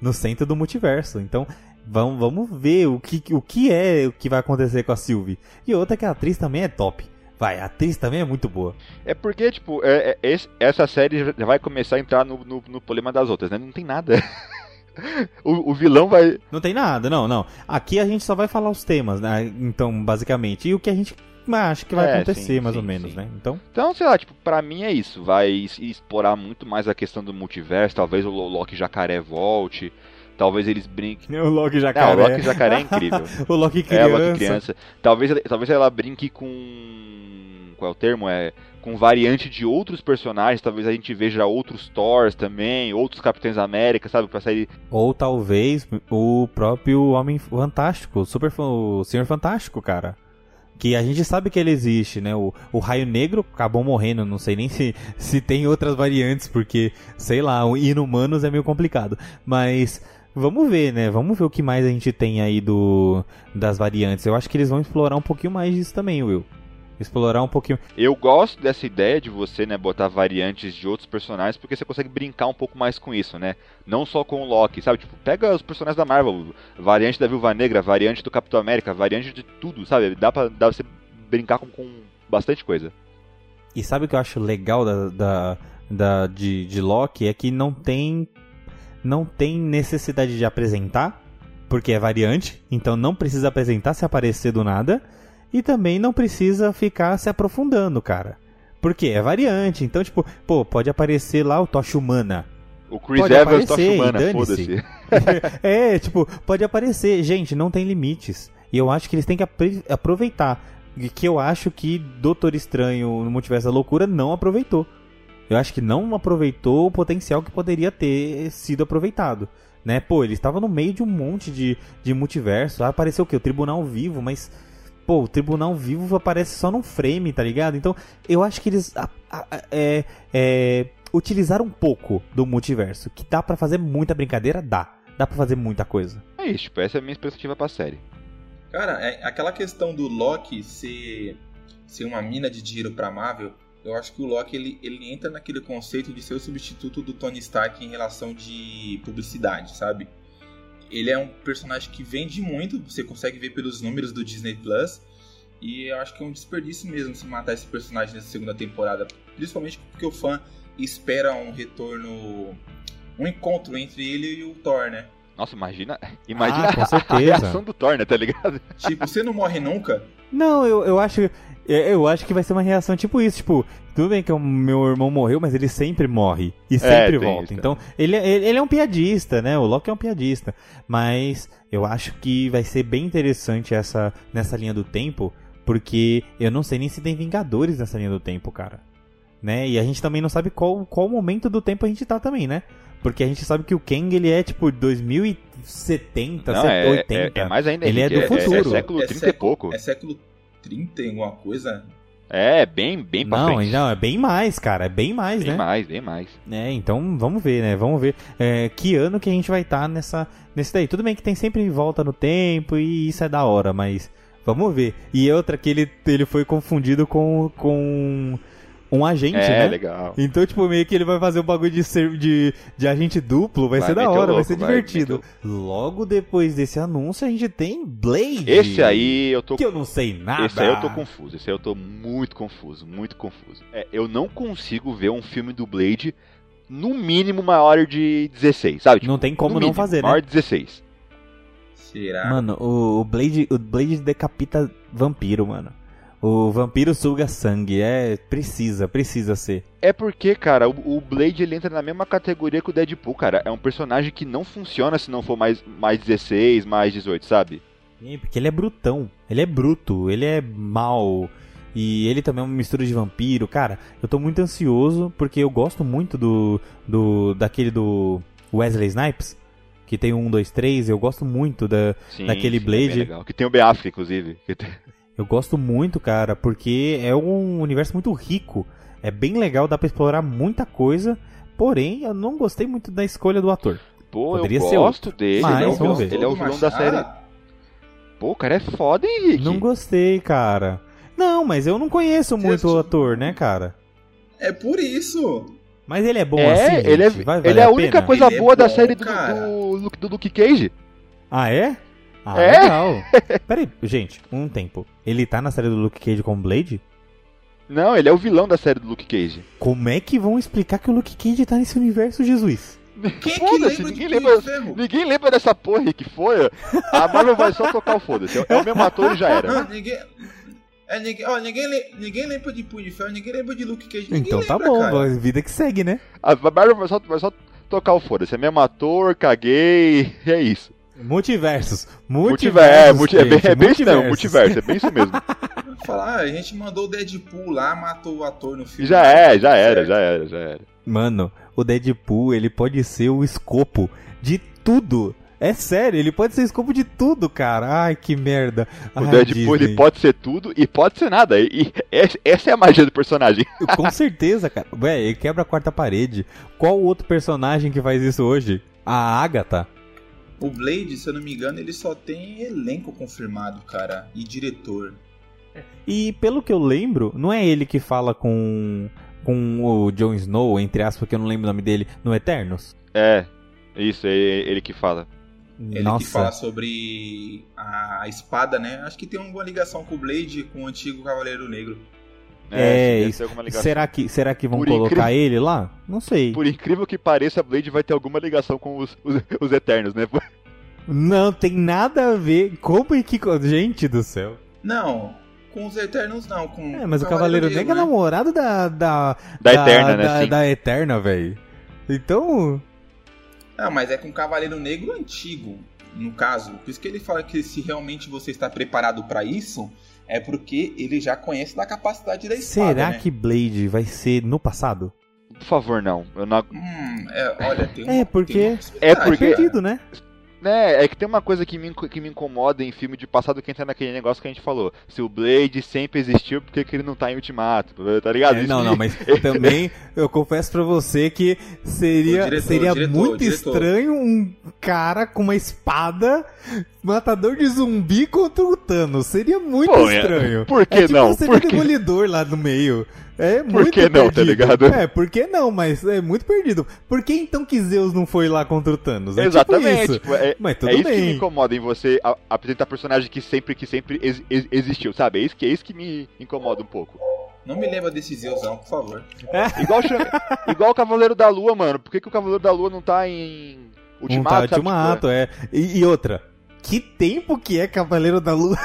No centro do multiverso. Então, vamos, vamos ver o que, o que é o que vai acontecer com a Sylvie. E outra que a atriz também é top. Vai, a atriz também é muito boa. É porque, tipo, é- é- esse- essa série já vai começar a entrar no, no, no problema das outras, né? Não tem nada. <laughs> o, o vilão vai. Não tem nada, não, não. Aqui a gente só vai falar os temas, né? Então, basicamente. E o que a gente acha que vai É, acontecer, sim, mais ou sim, menos, sim. né? Então. Então, sei lá, tipo, pra mim é isso. Vai explorar muito mais a questão do multiverso. Talvez o Lo- Loki Jacaré volte. Talvez eles brinquem. <laughs> O Loki Não, Jacaré. o Loki Jacaré é incrível. <laughs> o Loki É, criança. o Loki criança. Talvez, talvez ela brinque com. Qual é o termo? É. Com variante de outros personagens. Talvez a gente veja outros Thors também. Outros Capitães América, sabe? Pra sair. Ou talvez o próprio Homem Fantástico, o Super, o Senhor Fantástico, cara. Que a gente sabe que ele existe, né? O, o Raio Negro acabou morrendo, não sei nem se, se tem outras variantes, porque, sei lá, o Inumanos é meio complicado. Mas vamos ver, né? Vamos ver o que mais a gente tem aí do das variantes. Eu acho que eles vão explorar um pouquinho mais disso também, Will. Explorar um pouquinho. Eu gosto dessa ideia de você, né, botar variantes de outros personagens, porque você consegue brincar um pouco mais com isso, né? Não só com o Loki, sabe? Tipo, pega os personagens da Marvel, variante da Viúva Negra, variante do Capitão América, variante de tudo, sabe? Dá pra, dá pra você brincar com, com bastante coisa. E sabe o que eu acho legal da, da, da- de, de Loki? É que não tem, não tem necessidade de apresentar, porque é variante, então não precisa apresentar se aparecer do nada, e também não precisa ficar se aprofundando, cara. Porque é variante, então, tipo, pô, pode aparecer lá o Tocha Humana. O Chris Pode Evans, Tocha aparecer, Humana, e foda-se. <laughs> é, tipo, pode aparecer. Gente, não tem limites. E eu acho que eles têm que aproveitar. Que eu acho que Doutor Estranho no Multiverso da Loucura não aproveitou. Eu acho que não aproveitou o potencial que poderia ter sido aproveitado. Né? Pô, ele estava no meio de um monte de, de multiverso. Ah, apareceu o quê? O Tribunal Vivo, mas. Pô, o Tribunal Vivo aparece só num frame, tá ligado? Então, eu acho que eles a- a- a- é, é, utilizaram um pouco do multiverso. Que dá pra fazer muita brincadeira? Dá. Dá pra fazer muita coisa. É isso, tipo, essa é a minha expectativa pra série. Cara, é, aquela questão do Loki ser, ser uma mina de dinheiro pra Marvel, eu acho que o Loki ele, ele entra naquele conceito de ser o substituto do Tony Stark em relação de publicidade, sabe? Ele é um personagem que vende muito, você consegue ver pelos números do Disney Plus. E eu acho que é um desperdício mesmo se matar esse personagem nessa segunda temporada. Principalmente porque o fã espera um retorno. um encontro entre ele e o Thor, né? Nossa, imagina. <laughs> Imagina Ah, com a- a reação do Thor, né, tá ligado? <laughs> Tipo, você não morre nunca? Não, eu, eu acho. é, Eu acho que vai ser uma reação tipo isso, tipo, tudo bem que o meu irmão morreu, mas ele sempre morre. E sempre É, volta. isso, então, ele, é- ele, ele é um piadista, né? O Loki é um piadista. Mas eu acho que vai ser bem interessante essa nessa linha do tempo, porque eu não sei nem se tem Vingadores nessa linha do tempo, cara. Né? E a gente também não sabe qual, qual momento do tempo a gente tá também, né? Porque a gente sabe que o Kang, ele é tipo 2070, Não, é, 80. é, é mais ainda. Ele é Henrique, do É, futuro. século É 30 e século- pouco. É século 30 em alguma coisa? É, bem, bem pra Não, frente. não, é bem mais, cara. É bem mais, Bem né? mais, bem mais. É, então vamos ver, né? Vamos ver é, que ano que a gente vai estar nessa nesse daí. Tudo bem que tem sempre volta no tempo e isso é da hora, mas vamos ver. E outra que ele, ele foi confundido com, com um agente, é, né? legal. Então, tipo, meio que ele vai fazer um bagulho de, ser, de, de agente duplo, vai, Vai ser da hora, vai louco, ser vai divertido. Logo depois desse anúncio, a gente tem Blade. Esse aí eu tô Que eu não sei nada. Esse aí eu tô confuso, esse aí eu tô muito confuso, muito confuso. É, eu não consigo ver um filme do Blade no mínimo maior de 16, sabe? Tipo, Não tem como no não mínimo, fazer, né? Maior de 16. Será? Mano, o Blade, o Blade decapita vampiro, mano. O vampiro suga sangue, é precisa, precisa ser. É porque, cara, o, o Blade ele entra na mesma categoria que o Deadpool, cara. É um personagem que não funciona se não for mais, mais 16, mais 18, sabe? Sim, Porque ele é brutão, ele é bruto, ele é mal. E ele também é uma mistura de vampiro. Cara, eu tô muito ansioso porque eu gosto muito do. do daquele do Wesley Snipes. Que tem 1, 2, 3. Eu gosto muito da, Sim, Daquele sim, é Blade. legal. Que tem o Affleck, inclusive. Que tem- Eu gosto muito, cara, porque é um universo muito rico. é bem legal, dá pra explorar muita coisa. Porém, eu não gostei muito da escolha do ator. Pô, Poderia eu ser gosto outro. dele. Mas, ele é o vamos ver. ele é o vilão da série. Pô, o cara é foda, hein, Henrique? Não gostei, cara. Não, mas eu não conheço muito assistiu? o ator, né, cara? É por isso. Mas ele é bom é, assim, ele é, gente? Vai ele é a a única pena? coisa Ele é boa da bom, série do, do, do, do Luke Cage. Ah, é? Ah, É? legal. Peraí, gente, um tempo. Ele tá na série do Luke Cage com Blade? Não, ele é o vilão da série do Luke Cage. Como é que vão explicar que o Luke Cage tá nesse universo, Jesus? Quem é que lembra de ninguém lembra-? Ninguém lembra dessa porra que foi. A Marvel vai só tocar o foda-se. É o mesmo ator e já era. Não, ninguém... É, ninguém, ó, ninguém, ninguém lembra de Punho de Ferro, ninguém lembra de Luke Cage. Então tá lembra, bom, cara. vida que segue, né? A Marvel vai só, vai só tocar o foda-se. É mesmo ator, caguei. E <laughs> é isso. Multiversos. Multiverso. É, Multiversos, multi, é bem, gente, é bem isso mesmo, multiversos. multiverso. É bem isso mesmo. <laughs> Falar, ah, a gente mandou o Deadpool lá, matou o ator no filme. Já é, já era, já era, já era. Mano, o Deadpool, ele pode ser o escopo de tudo. É sério, ele pode ser escopo de tudo, cara. Ai, que merda. O Ai, Deadpool ele Disney. pode ser tudo e pode ser nada. E, e es- essa é a magia do personagem. <laughs> Com certeza, cara. Ué, ele quebra a quarta parede. Qual outro personagem que faz isso hoje? A Agatha. O Blade, se eu não me engano, ele só tem elenco confirmado, cara, e diretor. E pelo que eu lembro, não é ele que fala com com o Jon Snow, entre aspas, porque eu não lembro o nome dele, no Eternos? É, isso, é ele que fala. Ele Nossa. que fala sobre a espada, né? Acho que tem alguma ligação com o Blade, com o antigo Cavaleiro Negro. É, deve isso. ter alguma ligação. Será que, será que vão Por colocar incrível- ele lá? Não sei. Por incrível que pareça, Blade vai ter alguma ligação com os, os, os Eternos, né? <laughs> Não tem nada a ver. Como é que. Gente do céu. Não, com os Eternos não, com É, mas o Cavaleiro Negro é né? namorado da. Da, Da Eterna, né? Da, Sim. da Eterna, velho. Então. Não, mas é com o Cavaleiro Negro antigo, no caso. Por isso que ele fala que se realmente você está preparado pra isso, é porque ele já conhece da capacidade da espada, será né? que Blade vai ser no passado? Por favor, não. Eu não Hum, é, olha, tem uma, É, porque- tem uma É porque- cara. Perdido, né? Né, é que tem uma coisa que me, que me incomoda em filme de passado que entra naquele negócio que a gente falou. Se o Blade sempre existiu, por que, que ele não tá em Ultimato? Tá ligado? É, não, me- não, mas <laughs> também eu confesso pra você que seria, diretor, seria diretor, muito diretor. estranho um cara com uma espada, matador de zumbi contra o Thanos. Seria muito Pô, é- estranho. Por que é tipo não? você Por que... demolidor lá no meio. É muito que não, tá perdido. ligado? É, por que não, mas é muito perdido. Por que então que Zeus não foi lá contra o Thanos? É tipo Exatamente. isso. tipo, é, Mas tudo é isso que me bem. incomoda em você apresentar personagem que sempre, que sempre ex- ex- existiu, sabe? É isso, que, é isso que me incomoda um pouco. Não me lembra desse Zeusão, por favor. <laughs> Igual, o Shang- igual o Cavaleiro da Lua, mano. Por que, que o Cavaleiro da Lua não tá em Um Ultimato? tá, sabe? Tipo, Ultimato, é. E, e outra. Que tempo que é Cavaleiro da Lua?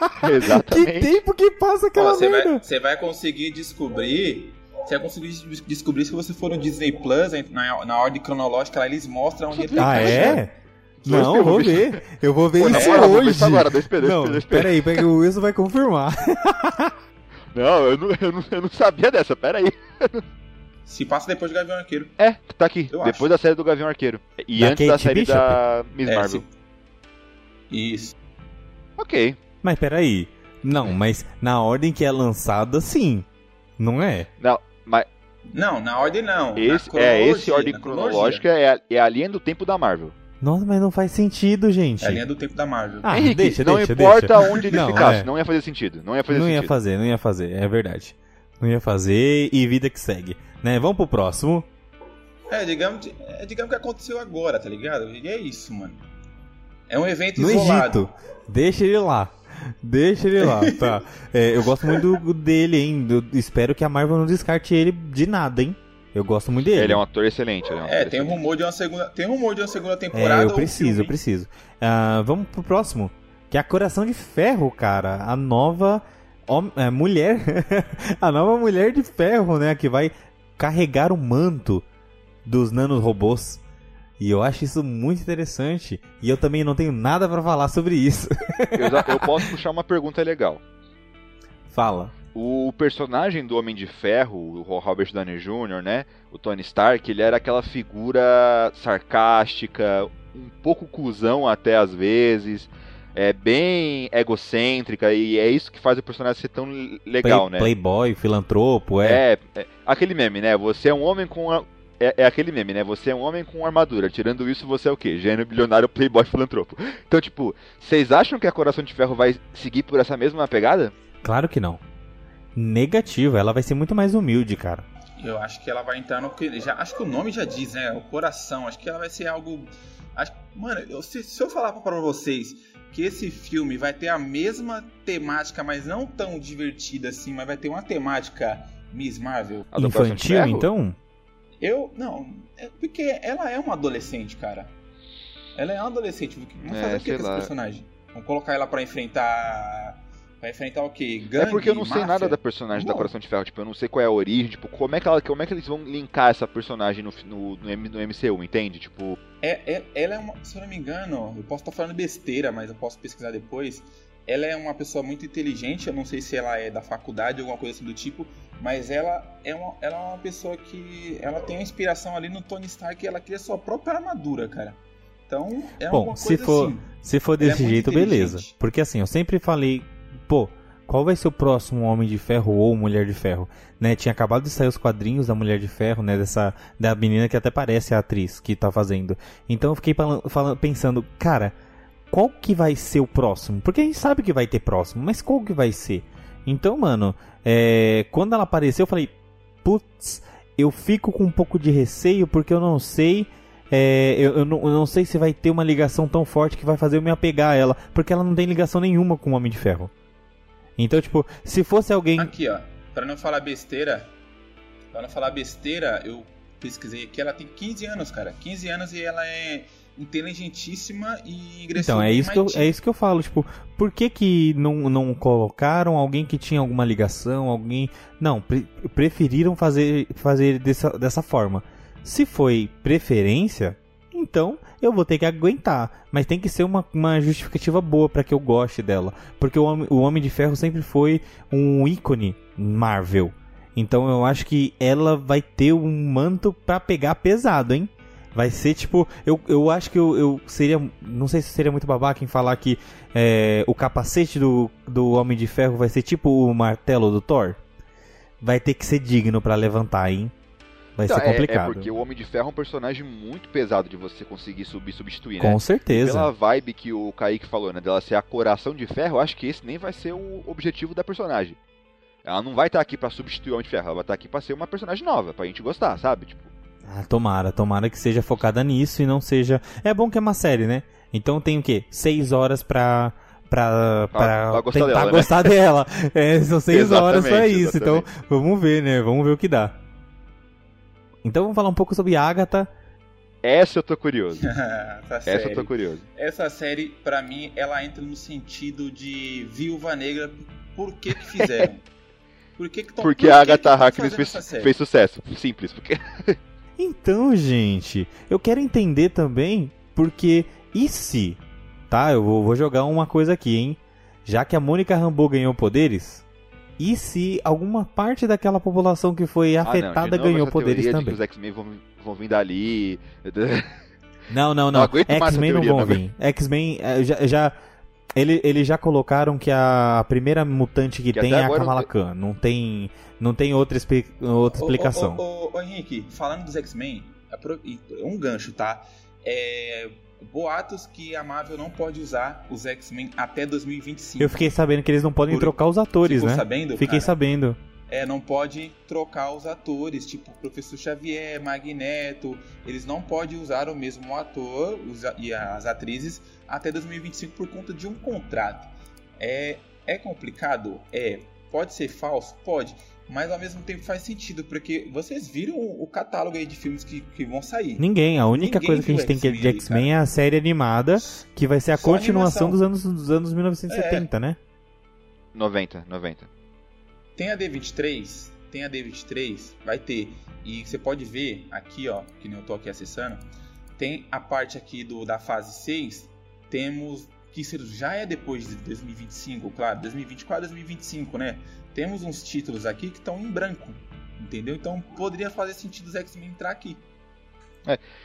<laughs> é- Que Exatamente. tempo que passa Ó, aquela Você merda? vai, você vai conseguir descobrir. Você vai conseguir des- descobrir se você for no Disney Plus, na, na ordem cronológica, lá eles mostram onde ele tá Ah, é? Não, Eu vou ver. Eu vou ver Pô, isso vou ver hoje. isso agora, dois pedaços, Não, dois pedaços. peraí, o Wilson vai confirmar. <laughs> Não, eu não, eu, não, eu não sabia dessa, pera aí. <laughs> Se passa depois do Gavião Arqueiro. É, tá aqui. Eu depois acho. da série do Gavião Arqueiro. E Da antes da Kate série Bishop? da Miss É, Marvel. Isso. Ok. Mas peraí. Não, mas na ordem que é lançada, sim. Não é? Não, mas Não, na ordem não. Na esse, é, esse ordem cronológica é a, é a linha do tempo da Marvel. Nossa, mas não faz sentido, gente. É a linha do tempo da Marvel. Ah, Henrique, deixa, não deixa, importa deixa. onde ele Não, ficasse, é. não ia fazer sentido. Não ia fazer Não ia sentido. fazer, não ia fazer, é verdade. Não ia fazer e vida que segue. Né? Vamos pro próximo. É, digamos, é, digamos que aconteceu agora, tá ligado? E é isso, mano. É um evento No isolado. Egito. Deixa ele lá. Deixa ele lá, tá. É, eu gosto muito do- dele, hein. Eu espero que a Marvel não descarte ele de nada, hein. Eu gosto muito dele. Ele é um ator excelente. Ele é, um É, ator tem um excelente. rumor de uma segunda, tem um rumor de uma segunda temporada. É, eu preciso, eu preciso. Ah, vamos pro próximo. Que é a Coração de Ferro, cara. A nova hom- é, mulher. <laughs> a nova mulher de ferro, né? Que vai carregar o manto dos nanorobôs. E eu acho isso muito interessante. E eu também não tenho nada pra falar sobre isso. <laughs> Eu, já- eu posso puxar uma pergunta legal. Fala. O personagem do Homem de Ferro, o Robert Downey Jr., né? O Tony Stark, ele era aquela figura sarcástica, um pouco cuzão até às vezes. é bem egocêntrica e é isso que faz o personagem ser tão legal, Play, né? Playboy, filantropo, é. É, é, aquele meme, né? Você é um homem com a- é, é aquele meme, né? Você é um homem com armadura. Tirando isso, você é o quê? Gênio, bilionário, playboy, filantropo. Então, tipo, vocês acham que a Coração de Ferro vai seguir por essa mesma pegada? Claro que não. Negativo, ela vai ser muito mais humilde, cara. Eu acho que ela vai entrar no. que- Já, acho que o nome já diz, né? O coração. Acho que ela vai ser algo. Acho, mano, eu- se, se eu falar pra vocês que esse filme vai ter a mesma temática, mas não tão divertida assim, mas vai ter uma temática Miss Marvel. A do Coração de Infantil, então? Eu. Não. É porque ela é uma adolescente, cara. Ela é uma adolescente. Vamos É, fazer o que sei com esse personagem? Vamos colocar ela pra enfrentar. Pra enfrentar o quê? Gangue, é porque eu não sei máfia? nada da personagem da Bom. Coração de Ferro. Tipo, eu não sei qual é a origem. Tipo, como é que, ela, como é que eles vão linkar essa personagem no, no, no MCU, entende? Tipo, É, é- ela é uma, se eu não me engano, eu posso estar falando besteira, mas eu posso pesquisar depois. Ela é uma pessoa muito inteligente, eu não sei se ela é da faculdade ou alguma coisa assim do tipo, mas ela é uma, ela é uma pessoa que ela tem uma inspiração ali no Tony Stark e ela cria sua própria armadura, cara. Então, é Bom, se coisa for- assim. Se for é desse muito jeito, beleza. Porque assim, eu sempre falei, pô, qual vai ser o próximo Homem de Ferro ou Mulher de Ferro? Né, tinha acabado de sair os quadrinhos da Mulher de Ferro, né, dessa da menina que até parece a atriz que tá fazendo. Então eu fiquei falan- falan- pensando, cara, qual que vai ser o próximo? Porque a gente sabe que vai ter próximo, mas qual que vai ser? Então, mano, é, quando ela apareceu, eu falei, putz, eu fico com um pouco de receio porque eu não sei é, eu, eu não, eu não sei se vai ter uma ligação tão forte que vai fazer eu me apegar a ela, porque ela não tem ligação nenhuma com o Homem de Ferro. Então, tipo, se fosse alguém. Aqui, ó, pra não falar besteira, pra não falar besteira, eu pesquisei aqui, ela tem 15 anos, cara. 15 anos e ela é inteligentíssima e ingressou Então, é isso, que eu, é isso que eu falo, tipo, por que que não, não colocaram alguém que tinha alguma ligação, alguém... Não, pre- preferiram fazer, fazer dessa, dessa forma. Se foi preferência, então eu vou ter que aguentar. Mas tem que ser uma, uma justificativa boa pra que eu goste dela. Porque o Homem, o Homem de Ferro sempre foi um ícone Marvel. Então eu acho que ela vai ter um manto pra pegar pesado, hein? Vai ser tipo. Eu, eu acho que eu, eu seria. Não sei se seria muito babaca em falar que é, o capacete do, do Homem de Ferro vai ser tipo o martelo do Thor. Vai ter que ser digno pra levantar, hein? Vai Então, ser é- É, complicado. porque o Homem de Ferro é um personagem muito pesado de você conseguir subir, substituir, Com né? certeza. Pela vibe que o Kaique falou, né? Dela ser a coração de ferro, eu acho que esse nem vai ser o objetivo da personagem. Ela não vai estar aqui pra substituir o Homem de Ferro, ela vai estar aqui pra ser uma personagem nova, pra gente gostar, sabe? Tipo, Ah, tomara, tomara que seja focada nisso e não seja. É bom que é uma série, né? Então tem o quê? Seis horas pra. Pra, pra, pra gostar tentar dela, né? gostar dela. <laughs> É, são seis horas pra Exatamente, isso. Então vamos ver, né? Vamos ver o que dá. Então vamos falar um pouco sobre Agatha. essa eu tô curioso. <laughs> Essa Essa eu série. tô curioso. Essa série, pra mim, ela entra no sentido de Viúva Negra. Por que que fizeram? <laughs> Por que que tão, Porque por a Agatha Harkness fez, série? fez sucesso. Simples. Porque... Então, gente, eu quero entender também porque e se, tá? Eu vou, vou jogar uma coisa aqui, hein? Já que a Mônica Rambeau ganhou poderes, e se alguma parte daquela população que foi Ah, não, afetada de novo ganhou poderes teoria de também? que os X-Men vão, vão vir dali. Não, não, Não não. X-Men não vão não vir. X-Men eh, já, já ele, eles já colocaram que a primeira mutante que Que tem é a Kamala não- Khan. Não tem, não tem outra, expli- outra explicação. Ô, ô, ô, ô, Henrique, falando dos X-Men, e- um gancho, tá? É, boatos que a Marvel não pode usar os X-Men até 2025. Eu fiquei sabendo que eles não podem Por- trocar os atores, Ficou né? sabendo? Fiquei cara? sabendo. É, não pode trocar os atores, tipo Professor Xavier, Magneto, eles não podem usar o mesmo ator os a- e as atrizes até 2025 por conta de um contrato. É, é complicado? É. Pode ser falso? Pode. Mas ao mesmo tempo faz sentido, porque vocês viram o catálogo aí de filmes que, que vão sair. Ninguém, a única Ninguém coisa que a gente tem que de X-Men é a série animada, que vai ser a Só continuação animação. dos anos, dos anos 1970, né? 90, 90. Tem a D23, tem a D23, vai ter. E você pode ver aqui, ó, que nem eu tô aqui acessando, tem a parte aqui do da fase 6, temos que isso já é depois de 2025, claro, 2024, 2025, né? Temos uns títulos aqui que estão em branco, entendeu? Então poderia fazer sentido os X-Men entrar aqui.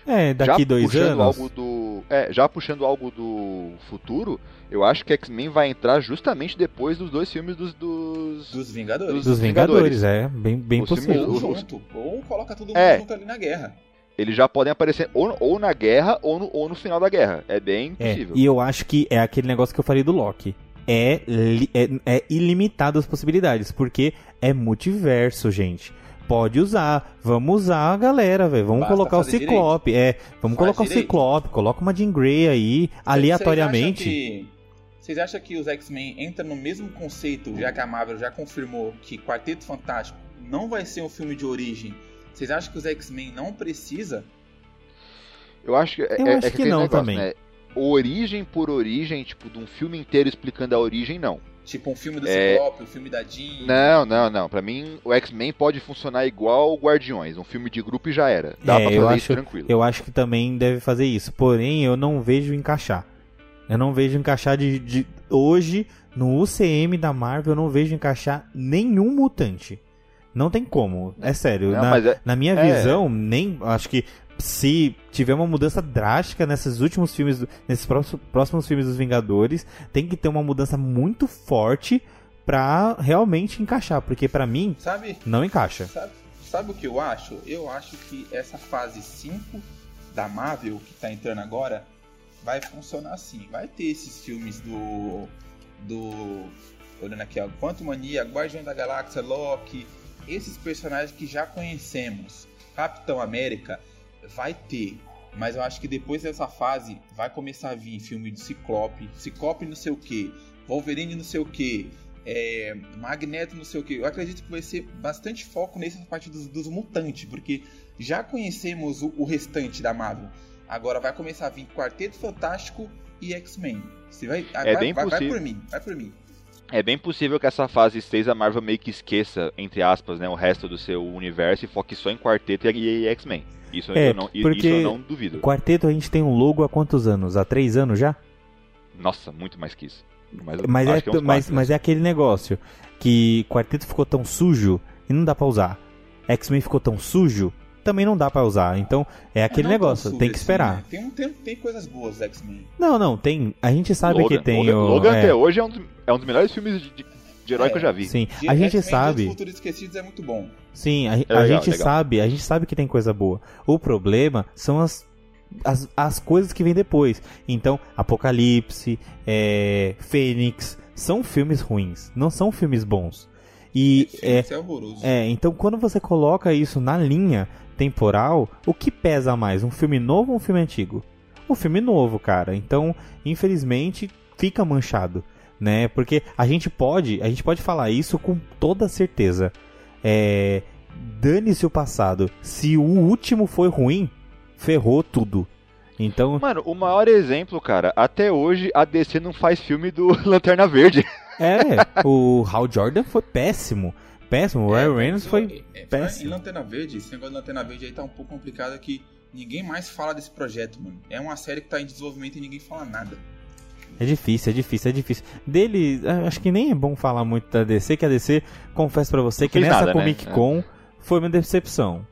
É, daqui já dois puxando anos. algo do. É, já puxando algo do futuro, eu acho que X-Men vai entrar justamente depois dos dois filmes dos. dos... Dos Vingadores. Dos Vingadores, é. Bem, bem Os possível. filmes- Ou os- junto. Ou coloca todo mundo É. junto ali na guerra. Eles já podem aparecer ou, ou na guerra ou no, ou no final da guerra. É bem É, possível. e eu acho que é aquele negócio que eu falei do Loki. É, li- é, é ilimitado as possibilidades, porque é multiverso, gente. Pode usar, vamos usar a galera, velho. Vamos Basta colocar o Ciclope, é. Vamos Faz colocar o direito. Ciclope, coloca uma Jean Grey aí, aleatoriamente. Vocês acham que- Vocês acham que os X-Men entram no mesmo conceito, já que a Marvel já confirmou que Quarteto Fantástico não vai ser um filme de origem? Vocês acham que os X-Men não precisa? Eu acho que, é, Eu é- acho é que aquele não negócio, também. Né? Origem por origem, tipo, de um filme inteiro explicando a origem, não. Tipo um filme do É. Ciclope, um filme da Jean? Não, não, não. Pra mim, o X-Men pode funcionar igual o Guardiões. Um filme de grupo e já era. Dá É, pra eu fazer acho- isso tranquilo. Eu acho que também deve fazer isso. Porém, eu não vejo encaixar. Eu não vejo encaixar de, de- hoje no UCM da Marvel. Eu não vejo encaixar nenhum mutante. Não tem como. É sério. Não, na, mas é- na minha é. visão, nem acho que se tiver uma mudança drástica nesses últimos filmes, nesses próximos, próximos filmes dos Vingadores, tem que ter uma mudança muito forte pra realmente encaixar, porque pra mim Sabe? não encaixa. Sabe, sabe o que eu acho? Eu acho que essa fase 5 da Marvel, que tá entrando agora, vai funcionar assim. Vai ter esses filmes do. do. Olhando aqui, ó. Quanto Mania, Guardião da Galáxia, Loki. Esses personagens que já conhecemos. Capitão América vai ter. Mas eu acho que depois dessa fase vai começar a vir filme de Ciclope, Ciclope não sei o que, Wolverine não sei o que, é, Magneto não sei o que. Eu acredito que vai ser bastante foco nessa parte dos, dos mutantes, porque já conhecemos o, o restante da Marvel. Agora vai começar a vir Quarteto Fantástico e X-Men. Você vai, É vai, bem vai, vai por mim, vai por mim. É bem possível que essa fase 6 a Marvel meio que esqueça, entre aspas, né, o resto do seu universo e foque só em Quarteto e, X-Men. Isso, É, eu não, isso eu não duvido. Quarteto a gente tem um logo há quantos anos? Há três anos já? Nossa, muito mais que isso. Mas, Mas é, uns mas, quatro, mas é aquele negócio que Quarteto ficou tão sujo e não dá pra usar. X-Men ficou tão sujo, também não dá pra usar. Então é aquele Não tão negócio, tem que assim, esperar. né? Tem, um- tem, tem coisas boas X-Men. Não, não, tem. A gente sabe Logan, que tem Logan, o. Logan é, até hoje é um, dos, é um dos melhores filmes de, de- de herói É, que eu já vi. Sim, De a gente sabe. Dos Futuros Esquecidos é muito bom. Sim, a, a É legal, gente legal. sabe, a gente sabe que tem coisa boa. O problema são as, as, as coisas que vêm depois. Então, Apocalipse, é, Fênix, são filmes ruins, não são filmes bons. E é, Isso é horroroso. é, então quando você coloca isso na linha temporal, o que pesa mais, um filme novo ou um filme antigo? Um filme novo, cara. Então, infelizmente, fica manchado, né? Porque a gente pode, a gente pode falar isso com toda certeza. É, dane-se o passado. Se o último foi ruim, ferrou tudo. Então, Mano, o maior exemplo, cara, até hoje a DC não faz filme do <laughs> Lanterna Verde. É, o Hal Jordan foi péssimo. Péssimo, o Ryan Reynolds foi é, é, péssimo. Em Lanterna Verde, esse negócio de Lanterna Verde aí tá um pouco complicado que ninguém mais fala desse projeto, mano. É uma série que tá em desenvolvimento e ninguém fala nada. É difícil, é difícil, é difícil. Dele, acho que nem é bom falar muito da DC, que a DC, confesso pra você, que nessa nada, né? Comic Con foi uma decepção.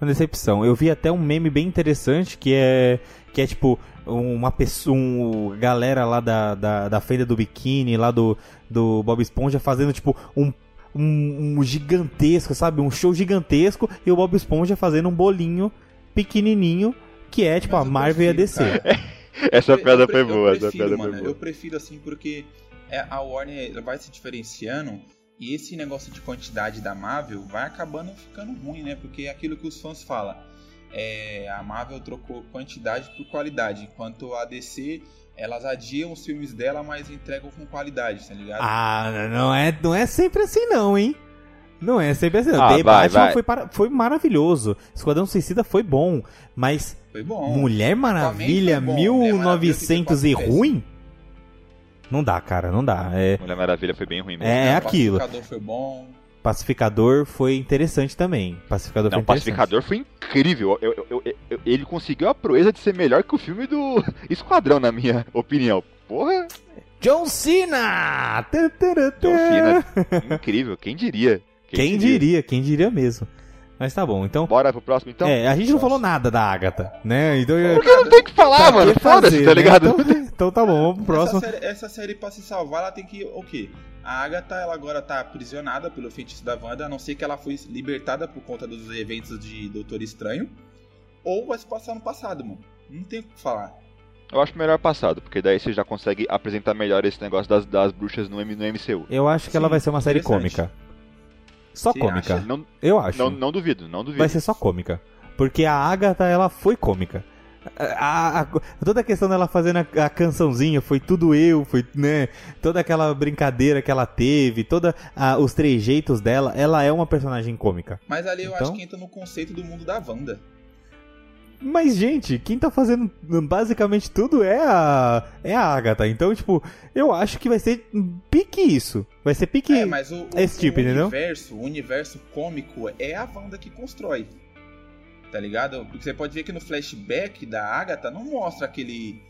Uma decepção. Eu vi até um meme bem interessante que é que é tipo uma pessoa, um, galera lá da, da, da feira do biquíni, lá do, do Bob Esponja fazendo tipo um, um, um gigantesco, sabe? Um show gigantesco e o Bob Esponja fazendo um bolinho pequenininho que é tipo Mas a Marvel e a DC. cara. <laughs> Essa Eu- piada foi eu boa, essa prefiro, piada mano, foi boa. Eu prefiro assim porque é, a Warner vai se diferenciando e esse negócio de quantidade da Marvel vai acabando ficando ruim, né? Porque é aquilo que os fãs falam. É, a Marvel trocou quantidade por qualidade, enquanto a DC elas adiam os filmes dela, mas entregam com qualidade, tá ligado? Ah, não é, não é sempre assim não, hein? Não é sempre assim. não. Ah, The vai, Batman vai. Foi, para- foi maravilhoso. Esquadrão Suicida foi bom. Mas Foi bom. Mulher Maravilha foi bom. Mulher Maravilha 1900 e ruim? Não dá, cara, não dá. É, Mulher Maravilha foi bem ruim mesmo. é O aquilo. Pacificador foi bom. Pacificador foi interessante também. Pacificador Não, foi. Pacificador foi incrível. Eu- eu- eu- ele conseguiu a proeza de ser melhor que o filme do <laughs> Esquadrão, na minha opinião. Porra, John Cena! John Cena. Incrível, quem diria? Quem diria, quem diria mesmo. Mas tá bom, então. Bora pro próximo então? é, a gente não falou nada da Agatha, né? Então. Porque não tem o que falar, pra mano. Foda-se, tá né? ligado? Então, então tá bom, vamos pro próximo. Essa série, essa série, pra se salvar, ela tem que. O quê? A Agatha, ela agora tá aprisionada pelo feitiço da Wanda, a não ser que ela foi libertada por conta dos eventos de Doutor Estranho. Ou vai se passar no passado, mano. Não tem o que falar. Eu acho melhor passado, porque daí você já consegue apresentar melhor esse negócio das, das bruxas no, M- no MCU. Eu acho que ela Sim, vai ser uma série cômica. Só Você cômica. acha? Não, Eu acho. não, não duvido, não duvido. Vai ser só cômica. Porque a Agatha, ela foi cômica. A- a- toda a questão dela fazendo a, a cançãozinha foi tudo eu, foi, né? Toda aquela brincadeira que ela teve, toda a- os trejeitos dela, ela é uma personagem cômica. Mas ali eu Então? acho que entra no conceito do mundo da Wanda. Mas, gente, quem tá fazendo basicamente tudo é a, é a Agatha. Então, tipo, eu acho que vai ser pique isso. Vai ser pique. É, mas o, o- esse tipo, o entendeu? universo, o universo cômico é a Wanda que constrói. Tá ligado? Porque você pode ver que no flashback da Agatha não mostra aquele.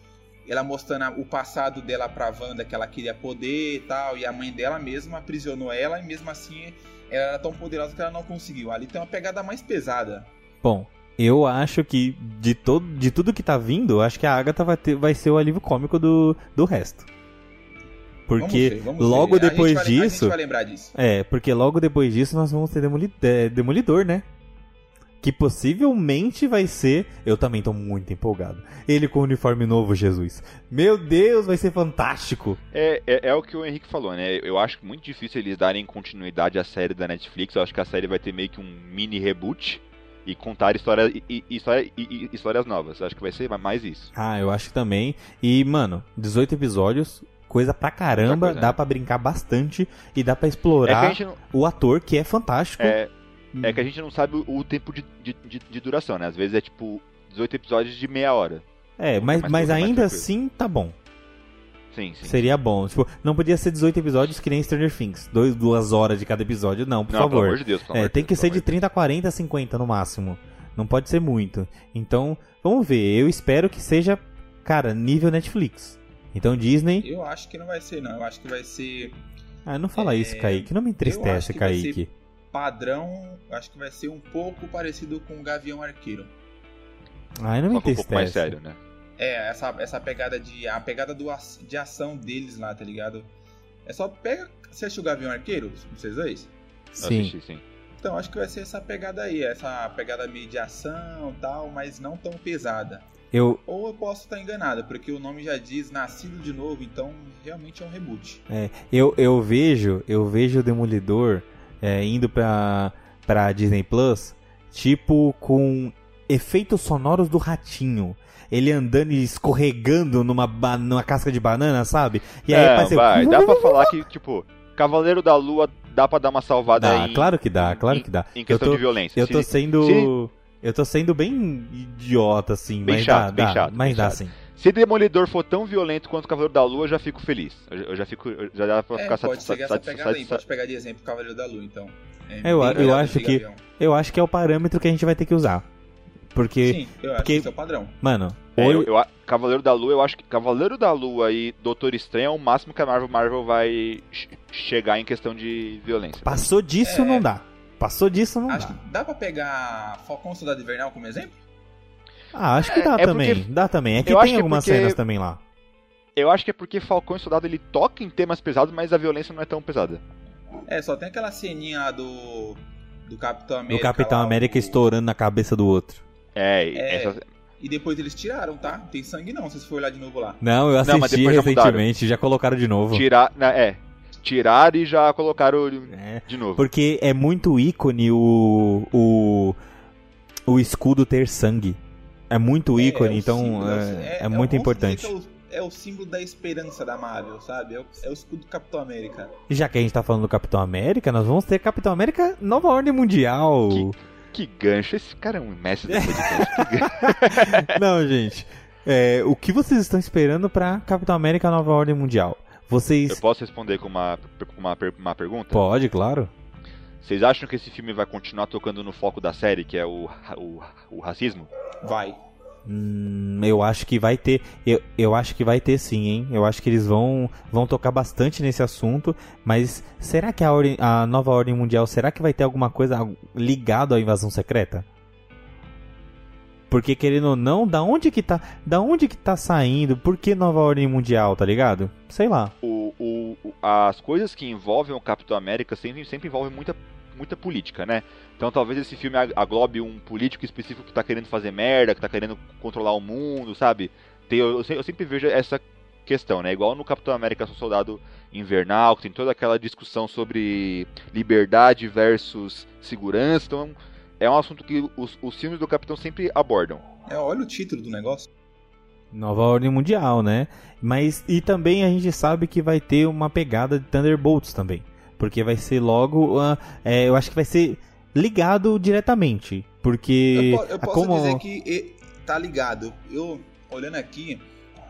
Ela mostrando o passado dela pra Wanda, que ela queria poder e tal, e a mãe dela mesma aprisionou ela, e mesmo assim ela era tão poderosa que ela não conseguiu. Ali tem uma pegada mais pesada. Bom, eu acho que de, todo, de tudo que tá vindo, eu acho que a Agatha vai, ter, vai ser o alívio cômico do, do resto. Vamos Porque ver, vamos logo ver. Depois vai- A gente disso. vai lembrar disso. É, porque logo depois disso nós vamos ter Demoli- é, Demolidor, né? Que possivelmente vai ser. Eu também tô muito empolgado. Ele com o uniforme novo, Jesus. Meu Deus, vai ser fantástico. É, é, é o que o Henrique falou, né? Eu acho muito difícil eles darem continuidade à série da Netflix. Eu acho que a série vai ter meio que um mini reboot e contar histórias, e, e- história- e- e- histórias novas. Eu acho que vai ser mais isso. Ah, eu acho que também. E, mano, 18 episódios, coisa pra caramba. Coisa, dá né? pra brincar bastante e dá pra É explorar gente não, o ator, que é fantástico. é, é que a gente não sabe o, tempo de, de, de- de duração, né? Às vezes é tipo 18 episódios de meia hora. É, mas, mas mais ainda assim tá bom. Sim, sim. Seria bom. Tipo, não podia ser 18 episódios que nem Stranger Things. Dois, duas horas de cada episódio. Não, por não, pelo favor. amor de Deus. pelo É, amor tem Deus, que pelo ser de 30, 40, 50 no máximo. Não pode ser muito. Então, vamos ver. Eu espero que seja, cara, nível Netflix. Então, Disney. Eu acho que não vai ser, não. Eu acho que vai ser Ah, não fala É, isso, Kaique. Não me eu acho entristece, que vai Kaique. padrão. eu Acho que vai ser um pouco parecido com o Gavião Arqueiro. Ai, não me que um entristece. pouco mais sério, né? É, essa, essa pegada de. A pegada do, de ação deles lá, tá ligado? É só pega. Você assistiu o Gavião Arqueiro? Vocês dois? Sim. assisti, sim. Então, acho que vai ser essa pegada aí, essa pegada meio de ação e tal, mas não tão pesada. Eu, Ou eu posso estar enganado, porque o nome já diz Nascido de Novo, então realmente é um reboot. é, eu, eu vejo, eu vejo o Demolidor é, indo pra, pra Disney Plus, tipo com efeitos sonoros do ratinho. Ele andando e escorregando numa, numa casca de banana, sabe? E aí é, aparece- vai, dá pra falar que, tipo, Cavaleiro da Lua dá pra dar uma salvada Dá, aí. claro que dá, claro que dá. Em questão eu tô, de violência. Eu Se- tô sendo. se- Eu tô sendo bem idiota, assim, Bem mas chato, dá, bem dá, chato, mas bem dá chato. sim. Se Demolidor for tão violento quanto o Cavaleiro da Lua, eu já fico feliz. Eu, eu já fico. eu Já dá pra É, ficar pode essa satisfa- pegada aí, satisfa- pode pegar de exemplo o Cavaleiro da Lua, então. É Eu- eu acho que-. Eu acho que é o parâmetro que a gente vai ter que usar. Porque, Sim, eu acho porque- que esse é o padrão. mano, É, eu- eu Cavaleiro da Lua, eu acho que Cavaleiro da Lua e Doutor Estranho é o máximo que a Marvel, Marvel vai ch- chegar em questão de violência. passou disso É. não dá. Passou disso não Acho dá. que dá pra pegar Falcão Soldado Invernal como exemplo? Ah, acho que dá É- é também. porque- Dá também. É que eu acho tem que é algumas porque- cenas também lá. Eu acho que é porque Falcão e Soldado ele toca em temas pesados, mas a violência não é tão pesada. É, só tem aquela ceninha lá do. Do Capitão Do América. Capitão lá, América o- estourando na cabeça do outro. É, e É. essa- E depois eles tiraram, tá? Não tem sangue não, se você for olhar de novo lá. Não, eu Não, mas assisti depois já mudaram. recentemente, já colocaram de novo. tirar. né, é. Tirar e já colocaram É, de novo. porque é muito ícone o, o, o escudo ter sangue. É muito É, ícone, é então símbolo, é, é eu muito importante. É o, é o símbolo da esperança da Marvel, sabe? É o, é o escudo do Capitão América. E já que a gente tá falando do Capitão América, nós vamos ter Capitão América Nova Ordem Mundial. Que gancho. Esse cara é um mestre do podcast. Que gancho. <laughs> Não, gente. É, o que vocês estão esperando pra Capitão América Nova Ordem Mundial? Vocês. Eu posso responder com uma, com uma, uma pergunta? Pode, claro. Vocês acham que esse filme vai continuar tocando no foco da série, que é o, o, o racismo? Vai. Hum, eu acho que vai ter. Eu, eu acho que vai ter sim, hein? Eu acho que eles vão, vão tocar bastante nesse assunto. Mas será que a, ordem, a nova ordem mundial será que vai ter alguma coisa ligado à invasão secreta? Porque querendo ou não, da onde que tá, da onde que tá saindo? Por que nova ordem mundial, tá ligado? Sei lá. O, o, as coisas que envolvem o Capitão América sempre, sempre envolvem muita, muita política, né? Então talvez esse filme aglobe um político específico que tá querendo fazer merda, que tá querendo controlar o mundo, sabe? Tem, eu, eu sempre vejo essa questão, né? Igual no Capitão América Soldado Invernal, que tem toda aquela discussão sobre liberdade versus segurança. Então é um assunto que os, os filmes do Capitão sempre abordam. É, olha o título do negócio. Nova Ordem Mundial, né? Mas e também a gente sabe que vai ter uma pegada de Thunderbolts também, porque vai ser logo, uh, é, eu acho que vai ser ligado diretamente, porque eu, eu posso como... dizer que tá ligado. Eu olhando aqui,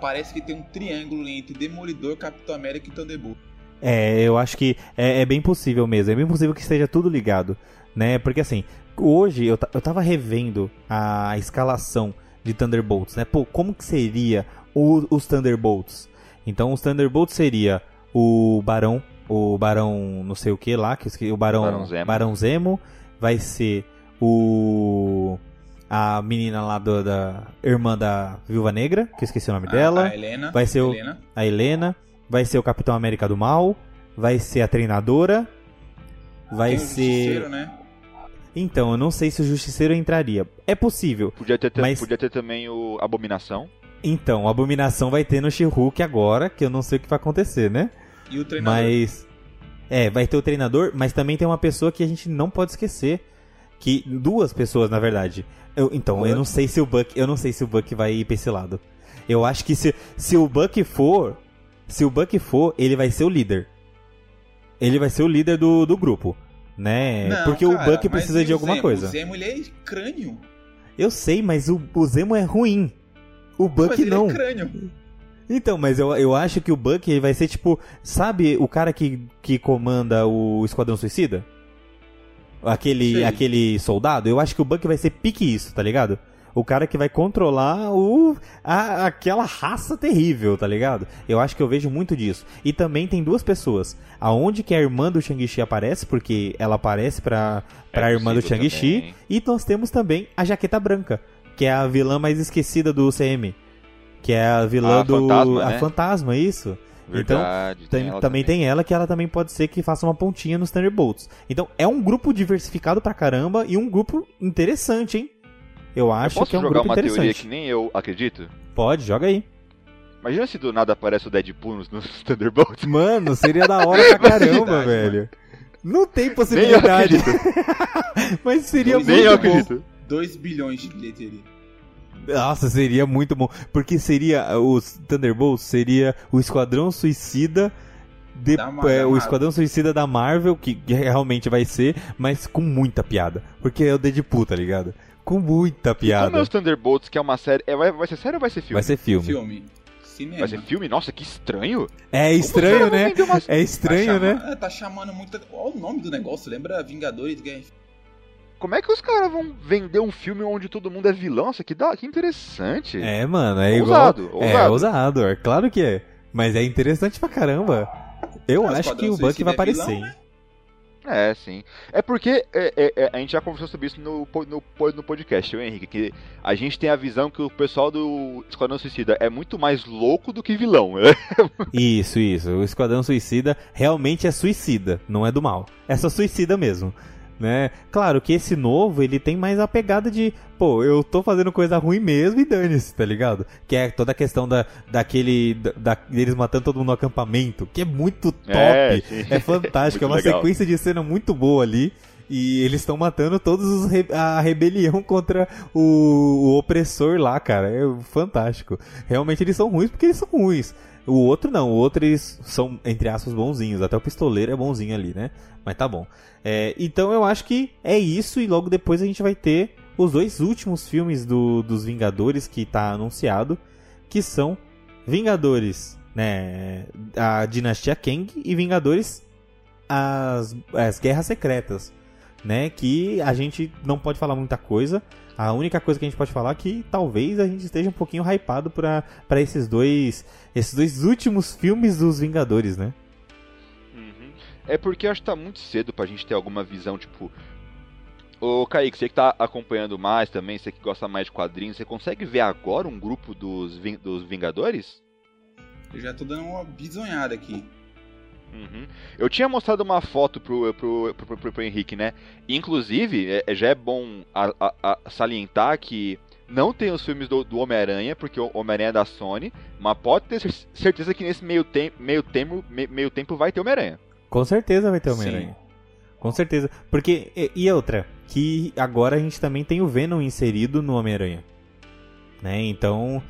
parece que tem um triângulo entre Demolidor, Capitão América e Thunderbolt. É, eu acho que é, é, bem possível mesmo. É bem possível que esteja tudo ligado, né? Porque assim, hoje eu, eu tava revendo a escalação de Thunderbolts, né? Pô, como que seria o, os Thunderbolts? Então, os Thunderbolts seria o Barão, o Barão não sei o que lá, que o Barão, Barão Zemo. Barão Zemo, vai ser o a menina lá do, da irmã da Viúva Negra, que eu esqueci o nome a, dela. A Helena. Vai ser o, Helena. a Helena, vai ser o Capitão América do Mal, vai ser a treinadora, vai Tem ser né? Então, eu não sei se o Justiceiro entraria. É possível. Podia ter, mas... podia ter também o Abominação. Então, a Abominação vai ter no She-Hulk agora, que eu não sei o que vai acontecer, né? E o treinador? Mas... É, vai ter o treinador, mas também tem uma pessoa que a gente não pode esquecer. Que... Duas pessoas, na verdade. Eu, então, eu não sei se o Buck... Eu não sei se o Buck vai ir pra esse lado. Eu acho que se, se o Buck for... Se o Buck for, ele vai ser o líder. Ele vai ser o líder do, do grupo né? Não, Porque cara, o Buck precisa de alguma Zemo? coisa. O Zemo ele é crânio. Eu sei, mas o, o Zemo é ruim. O Buck mas não. Ele é crânio. Então, mas eu, eu acho que o Buck vai ser tipo, sabe o cara que, que comanda o Esquadrão Suicida? Aquele, aquele soldado? Eu acho que o Buck vai ser pique isso, tá ligado? o cara que vai controlar o, a, aquela raça terrível, tá ligado? Eu acho que eu vejo muito disso. E também tem duas pessoas. Aonde que a irmã do Shang-Chi aparece, porque ela aparece pra, pra é irmã do Shang-Chi. E nós temos também a Jaqueta Branca, que é a vilã mais esquecida do CM. Que é a vilã a do. Fantasma, a né? fantasma, isso. Verdade, então, tem, também, também tem ela que ela também pode ser que faça uma pontinha nos Thunderbolts. Então, é um grupo diversificado pra caramba e um grupo interessante, hein? Eu acho eu posso que é um jogar grupo uma interessante. teoria que nem eu acredito? Pode, joga aí. Imagina se do nada aparece o Deadpool nos, nos <laughs> Thunderbolts. Mano, seria da hora pra <laughs> caramba, velho. Não tem possibilidade. <laughs> Mas seria Dois, muito nem eu bom. acredito. 2 bilhões de bilheteria. Nossa, seria muito bom. Porque seria. Os Thunderbolts seria o Esquadrão Suicida. De, é, o. Esquadrão Suicida da Marvel, que realmente vai ser, mas com muita piada. Porque é o Deadpool, tá ligado? Com muita E como é piada. os Thunderbolts, que é uma série. É, vai, vai ser série ou vai ser filme? Vai ser filme. Filme. Cinema. Vai ser filme? Nossa, que estranho. É estranho, né? uma- É estranho, tá né? chama- é, Tá chamando muito. Olha o nome do negócio, lembra Vingadores Guerra? Como é que os caras vão vender um filme onde todo mundo é vilão? Nossa, que, da... que interessante. É, mano, é Ousado, igual. É ousado. ousado, é claro que é. Mas é interessante pra caramba. Eu acho que o Buck vai é aparecer, vilão, hein? né? É, sim. É porque é, é, é, a gente já conversou sobre isso no, no, no podcast, eu, Henrique, que a gente tem a visão que o pessoal do Esquadrão Suicida é muito mais louco do que vilão. né? <laughs> Isso, isso. O Esquadrão Suicida realmente é suicida, não é do mal. É só suicida mesmo. Né? Claro que esse novo, ele tem mais a pegada de, pô, eu tô fazendo coisa ruim mesmo e dane-se, tá ligado? Que é toda a questão da, daquele, da, deles matando todo mundo no acampamento, que é muito top, É, é, fantástico, <laughs> é uma legal. sequência de cena muito boa ali. E eles estão matando todos os re- a rebelião contra o, o opressor lá, cara. É fantástico. Realmente eles são ruins porque eles são ruins. O outro não, o outro eles são, entre aspas, bonzinhos. Até o pistoleiro é bonzinho ali, né? Mas tá bom. É, então eu acho que é isso, e logo depois a gente vai ter os dois últimos filmes do, dos Vingadores que tá anunciado, que são Vingadores, né? A Dinastia Kang e Vingadores as, as Guerras Secretas. Né? Que a gente não pode falar muita coisa. A única coisa que a gente pode falar é que talvez a gente esteja um pouquinho hypado para esses dois esses dois últimos filmes dos Vingadores, né? Uhum. É porque eu acho que tá muito cedo pra gente ter alguma visão, tipo. Ô Kaique, você que tá acompanhando mais também, você que gosta mais de quadrinhos, você consegue ver agora um grupo dos, dos Vingadores? Eu já tô dando uma bisonhada aqui. Uhum. Eu tinha mostrado uma foto pro, pro, pro, pro, pro Henrique, né? Inclusive, é, é já é bom a, a, a salientar que não tem os filmes do, do Homem-Aranha, porque o Homem-Aranha é da Sony, mas pode ter certeza que nesse meio, tem, meio, tempo, meio tempo vai ter Homem-Aranha. Com certeza vai ter Homem-Aranha. Com certeza. Porque, e, e outra, que agora a gente também tem o Venom inserido no Homem-Aranha. Né? Então,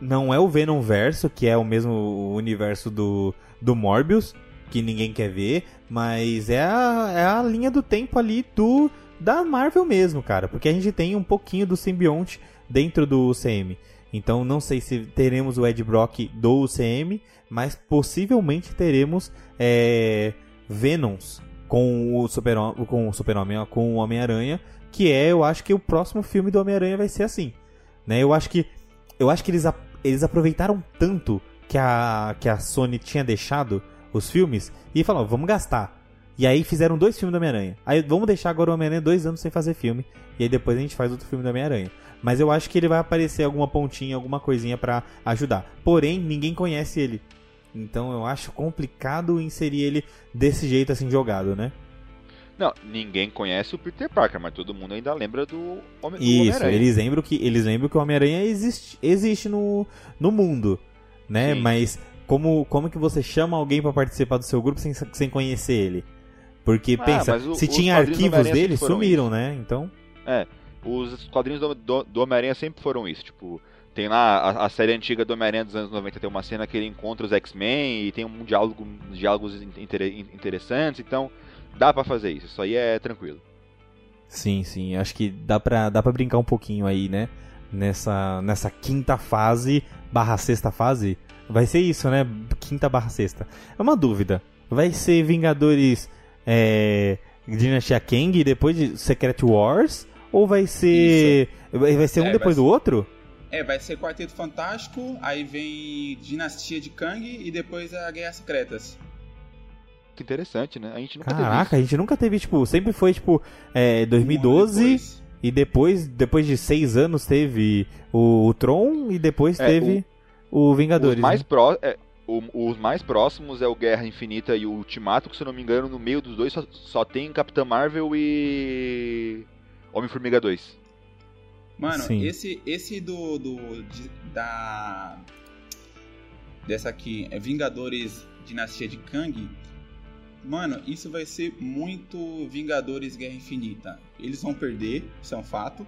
não é o Venom verso, que é o mesmo universo do, do Morbius, que ninguém quer ver, mas é a, é a linha do tempo ali do da Marvel mesmo, cara, porque a gente tem um pouquinho do simbionte dentro do UCM. Então não sei se teremos o Ed Brock do UCM, mas possivelmente teremos é, Venoms com o Super com o Super-Homem, com o Homem-Aranha, que é, eu acho que o próximo filme do Homem-Aranha vai ser assim, né? Eu acho que eu acho que eles, eles aproveitaram tanto que a que a Sony tinha deixado os filmes e falaram, vamos gastar. E aí fizeram dois filmes do Homem-Aranha. Aí vamos deixar agora o Homem-Aranha dois anos sem fazer filme. E aí depois a gente faz outro filme do Homem-Aranha. Mas eu acho que ele vai aparecer alguma pontinha, alguma coisinha para ajudar. Porém, ninguém conhece ele. Então eu acho complicado inserir ele desse jeito assim jogado, né? Não, ninguém conhece o Peter Parker, mas todo mundo ainda lembra do, Homem Isso, eles lembram que eles lembram que o Homem-Aranha existe, existe no, no mundo, né? Sim. Mas como, como que você chama alguém para participar do seu grupo sem, sem conhecer ele? Porque ah, pensa, o, se tinha arquivos dele, sumiram, isso. né? Então. É, os quadrinhos do, do, do Homem-Aranha sempre foram isso, tipo, tem lá a, a, série antiga do Homem-Aranha dos anos 90, tem uma cena que ele encontra os X-Men e tem um diálogo, diálogos inter, interessantes, então dá para fazer isso, isso aí é tranquilo. Sim, sim, acho que dá pra, dá pra brincar um pouquinho aí, né? Nessa, nessa quinta fase, barra sexta fase, vai ser isso, né? Quinta barra sexta. É uma dúvida, vai ser Vingadores é, Dinastia Kang e depois de Secret Wars? Ou vai ser. Isso. Vai ser um é, depois do outro? É, vai ser Quarteto Fantástico, aí vem Dinastia de Kang e depois a Guerra Secretas. Que interessante, né? A gente nunca Caraca, teve a gente nunca teve, tipo, sempre foi, tipo, é, 2012 depois. e depois, depois de seis anos teve o, o Tron e depois é, teve o, o Vingadores. mais né? Pro, é, o, os mais próximos é o Guerra Infinita e o Ultimato, que se eu não me engano, no meio dos dois só, só tem Capitã Marvel e. Homem-Formiga 2. Mano, Sim. esse esse do. do de, da. Dessa aqui, é Vingadores Dinastia de Kang. Mano, isso vai ser muito Vingadores Guerra Infinita. Eles vão perder, isso é um fato.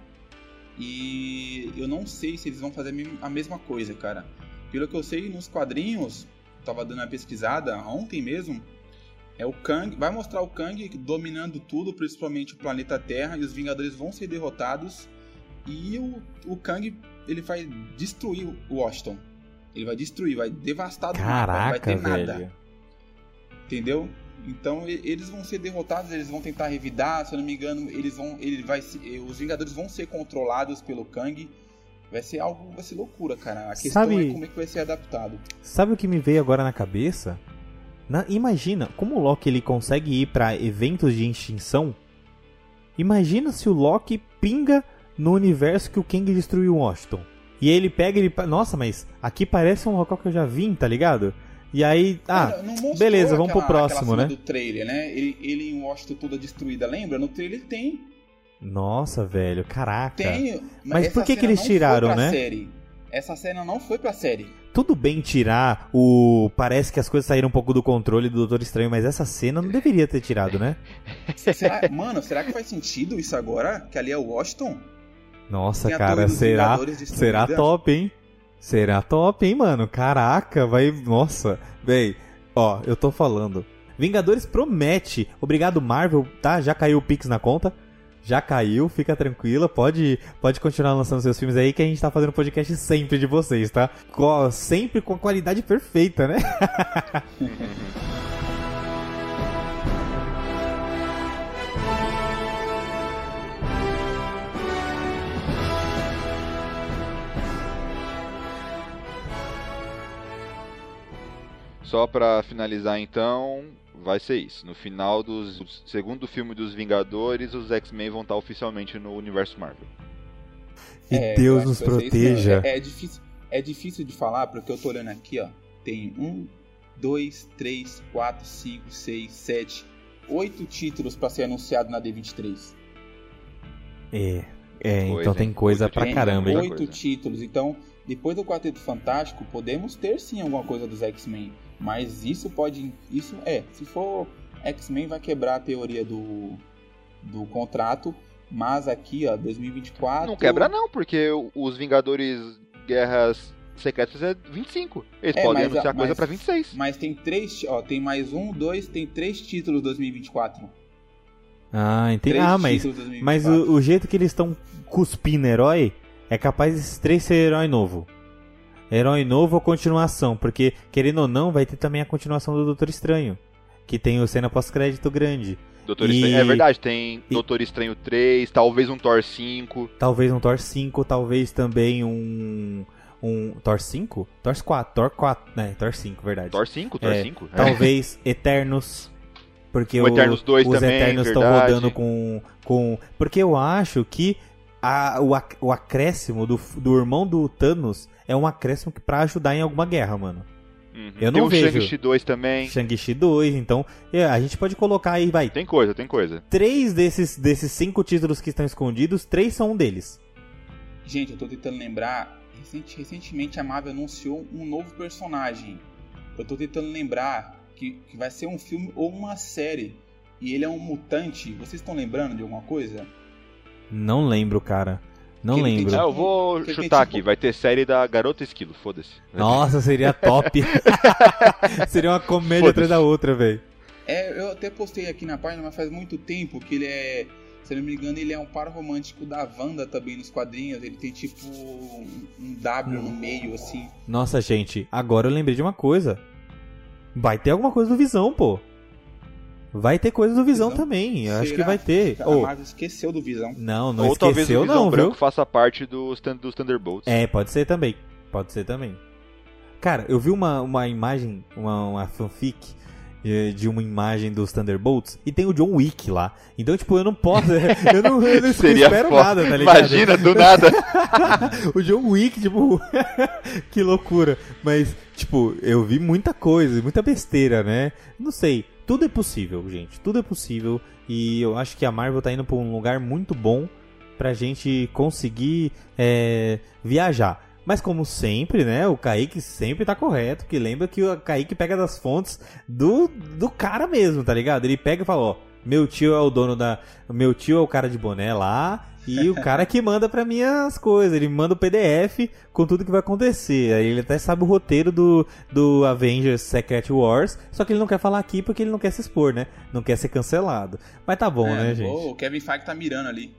E eu não sei se eles vão fazer a mesma coisa, cara. Pelo que eu sei, nos quadrinhos, tava dando uma pesquisada ontem mesmo, é o Kang, vai mostrar o Kang dominando tudo, principalmente o planeta Terra, e os Vingadores vão ser derrotados. E o, o Kang, ele vai destruir o Washington. Ele vai destruir, vai devastar Caraca, não vai ter velho. nada. Entendeu? Então eles vão ser derrotados, eles vão tentar revidar, se eu não me engano, eles vão, ele vai, os Vingadores vão ser controlados pelo Kang Vai ser algo, vai ser loucura, cara. A questão Sabe... é como é que vai ser adaptado. Sabe o que me veio agora na cabeça? Na... imagina, como o Loki ele consegue ir para eventos de extinção? Imagina se o Loki pinga no universo que o Kang destruiu Washington. E ele pega ele. Nossa, mas aqui parece um local que eu já vim, tá ligado? E aí, ah, beleza, vamos aquela, pro próximo, né? do trailer, né? Ele, ele em Washington toda destruída, lembra? No trailer tem nossa, velho, caraca. Tem, mas, mas por que que eles tiraram, né? Série. Essa cena não foi pra série. Tudo bem tirar o. Parece que as coisas saíram um pouco do controle do Doutor Estranho, mas essa cena não deveria ter tirado, né? Será... Mano, será que faz sentido isso agora? Que ali é o Washington? Nossa, cara, será, será top, hein? Será top, hein, mano? Caraca, vai. Nossa, véi, ó, eu tô falando. Vingadores promete. Obrigado, Marvel, tá? Já caiu o Pix na conta já caiu, fica tranquila, pode, pode continuar lançando seus filmes aí que a gente tá fazendo podcast sempre de vocês, tá? Co sempre com a qualidade perfeita, né? <laughs> Só para finalizar então, vai ser isso. No final do segundo filme dos Vingadores, os X-Men vão estar oficialmente no universo Marvel. E É, eu Deus nos proteja. É, é difícil, é difícil de falar, porque eu tô olhando aqui, ó. Tem um, dois, três, quatro, cinco, seis, sete, oito títulos pra ser anunciado na D23. É, é, Coisa, então tem coisa pra Tem caramba, Oito coisa. títulos. Então, depois do Quarteto Fantástico, podemos ter sim alguma coisa dos X-Men. Mas isso pode. Isso é. Se for X-Men, vai quebrar a teoria do, do contrato. Mas aqui, ó, 2024. Não quebra não, porque os Vingadores Guerras Secretas é 25. Eles É, podem mas- anunciar coisa mas- pra 26. Mas tem três. Ó, tem mais um, dois, tem três títulos 2024. Ah, entendi. Três Ah, mas, títulos 2024. mas o, o jeito que eles estão cuspindo herói é capaz desses três ser herói novo. Herói novo ou continuação, porque querendo ou não, vai ter também a continuação do Doutor Estranho, que tem o cena pós-crédito grande. Doutor E- Estranho, é verdade, tem e- Doutor Estranho 3, talvez um Thor 5. Talvez um Thor 5, talvez também um um Thor 5? Thor 4, Thor 4, né? Thor 5, verdade. Thor 5, Thor É, 5. Talvez <laughs> Eternos. Porque O o- Eternos 2 os também, Eternos estão rodando com, com. Porque eu acho que a- o, ac- o acréscimo do, do irmão do Thanos é um acréscimo que pra ajudar em alguma guerra, mano. Uhum. eu tem não o vejo. Shang-Chi 2 também. Shang-Chi 2, então é, a gente pode colocar aí, vai. Tem coisa, tem coisa. Três desses, desses cinco títulos que estão escondidos, três são um deles. Gente, eu tô tentando lembrar. recente- recentemente a Marvel anunciou um novo personagem. Eu tô tentando lembrar que, que vai ser um filme ou uma série. E ele é um mutante. Vocês estão lembrando de alguma coisa? Não lembro, cara. Não Que lembro. Ah, eu vou que chutar tipo- aqui, vai ter série da Garota Esquilo, foda-se. Nossa, seria top. <laughs> seria uma comédia atrás da outra, velho. É, eu até postei aqui na página, mas faz muito tempo que ele é. Se eu não me engano, ele é um par romântico da Wanda também nos quadrinhos. Ele tem tipo um um W no meio, assim. Nossa, gente, agora eu lembrei de uma coisa. Vai ter alguma coisa do Visão, pô. Vai ter coisa do Visão, Visão? também. Eu acho que vai ter. A Marvel esqueceu do Visão. não, não Ou talvez o esqueceu Visão não, Branco viu? faça parte dos, Thun- dos Thunderbolts. É, pode ser também. Pode ser também. Cara, eu vi uma, uma imagem, uma, uma fanfic eh, de uma imagem dos Thunderbolts e tem o John Wick lá. Então, tipo, eu não posso. <laughs> Eu não, eu não Seria espero foda. nada, tá ligado? Imagina, do nada. <laughs> o John Wick, tipo, <laughs> que loucura. Mas, tipo, eu vi muita coisa, muita besteira, né? Não sei, tudo é possível, gente. Tudo é possível. E eu acho que a Marvel tá indo pra um lugar muito bom pra gente conseguir é, viajar. Mas como sempre, né, o Kaique sempre tá correto, que lembra que o Kaique pega das fontes do, do cara mesmo, tá ligado? Ele pega e fala, ó, meu tio é o dono da... Meu tio é o cara de boné lá, e o cara que manda pra mim as coisas, ele manda o PDF com tudo que vai acontecer. Aí ele até sabe o roteiro do, do Avengers Secret Wars, só que ele não quer falar aqui porque ele não quer se expor, né? Não quer ser cancelado. Mas tá bom, É, né, gente? O Kevin Feige tá mirando ali.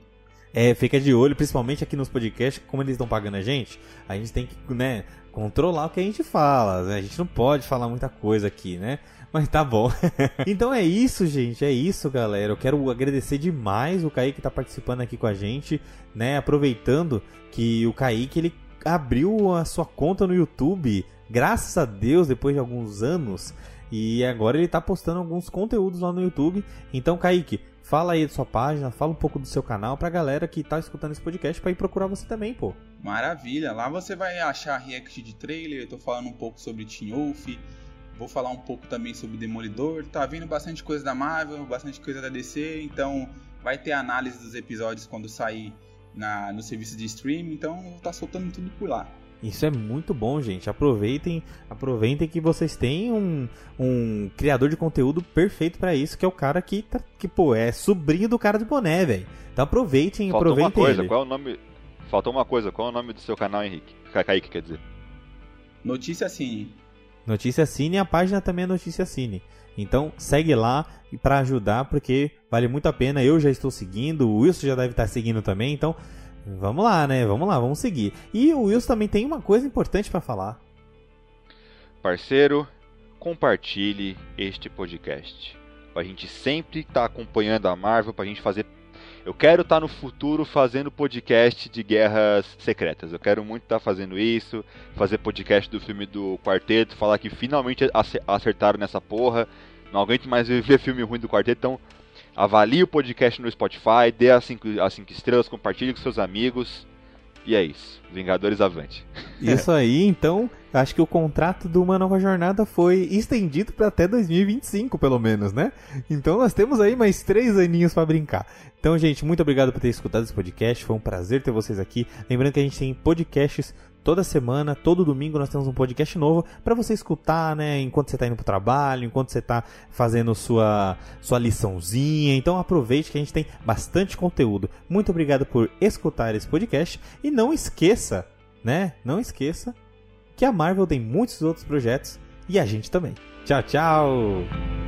É, fica de olho, principalmente aqui nos podcasts, como eles estão pagando a gente, a gente tem que, né, controlar o que a gente fala, né? A gente não pode falar muita coisa aqui, né? Mas tá bom. <laughs> então é isso, gente, é isso, galera. Eu quero agradecer demais o Kaique que tá participando aqui com a gente, né? Aproveitando que o Kaique, ele abriu a sua conta no YouTube, graças a Deus, depois de alguns anos, e agora ele tá postando alguns conteúdos lá no YouTube. Então, Kaique, fala aí da sua página, fala um pouco do seu canal pra galera que tá escutando esse podcast pra ir procurar você também, pô. Maravilha. Lá você vai achar react de trailer. Eu tô falando um pouco sobre Teen Wolf. Vou falar um pouco também sobre Demolidor. Tá vindo bastante coisa da Marvel, bastante coisa da DC. Então vai ter análise dos episódios quando sair na, no serviço de streaming. Então vou tá soltando tudo por lá. Isso é muito bom, gente. Aproveitem, aproveitem que vocês têm um, um criador de conteúdo perfeito pra isso, que é o cara que, tá, que pô, é sobrinho do cara de boné, velho. Então aproveitem, Faltou uma aproveitem coisa, ele. qual é o nome... Faltou uma coisa, qual é o nome do seu canal, Henrique? Ka- Kaique, quer dizer. Notícia assim. Notícia Cine a página também é Notícia Cine. Então segue lá pra ajudar, porque vale muito a pena. Eu já estou seguindo, o Wilson já deve estar seguindo também, então vamos lá, né? Vamos lá, vamos seguir. E o Wilson também tem uma coisa importante pra falar. Parceiro, compartilhe este podcast. Pra gente sempre estar acompanhando a Marvel, pra gente fazer Eu quero estar tá no futuro fazendo podcast de guerras secretas. Eu quero muito estar tá fazendo isso, fazer podcast do filme do Quarteto, falar que finalmente acertaram nessa porra. Não aguento mais ver <laughs> filme ruim do Quarteto, então avalie o podcast no Spotify, dê as 5 as cinco estrelas, compartilhe com seus amigos. E é isso. Vingadores avante. <laughs> Isso aí, então, acho que o contrato de Uma Nova Jornada foi estendido para até 2025, pelo menos, né? Então nós temos aí mais três aninhos para brincar. Então, gente, muito obrigado por ter escutado esse podcast. Foi um prazer ter vocês aqui. Lembrando que a gente tem podcasts Toda semana, todo domingo nós temos um podcast novo para você escutar, né, enquanto você está indo para o trabalho, enquanto você está fazendo sua sua liçãozinha. Então aproveite que a gente tem bastante conteúdo. Muito obrigado por escutar esse podcast e não esqueça, né? Não esqueça que a Marvel tem muitos outros projetos e a gente também. Tchau, tchau.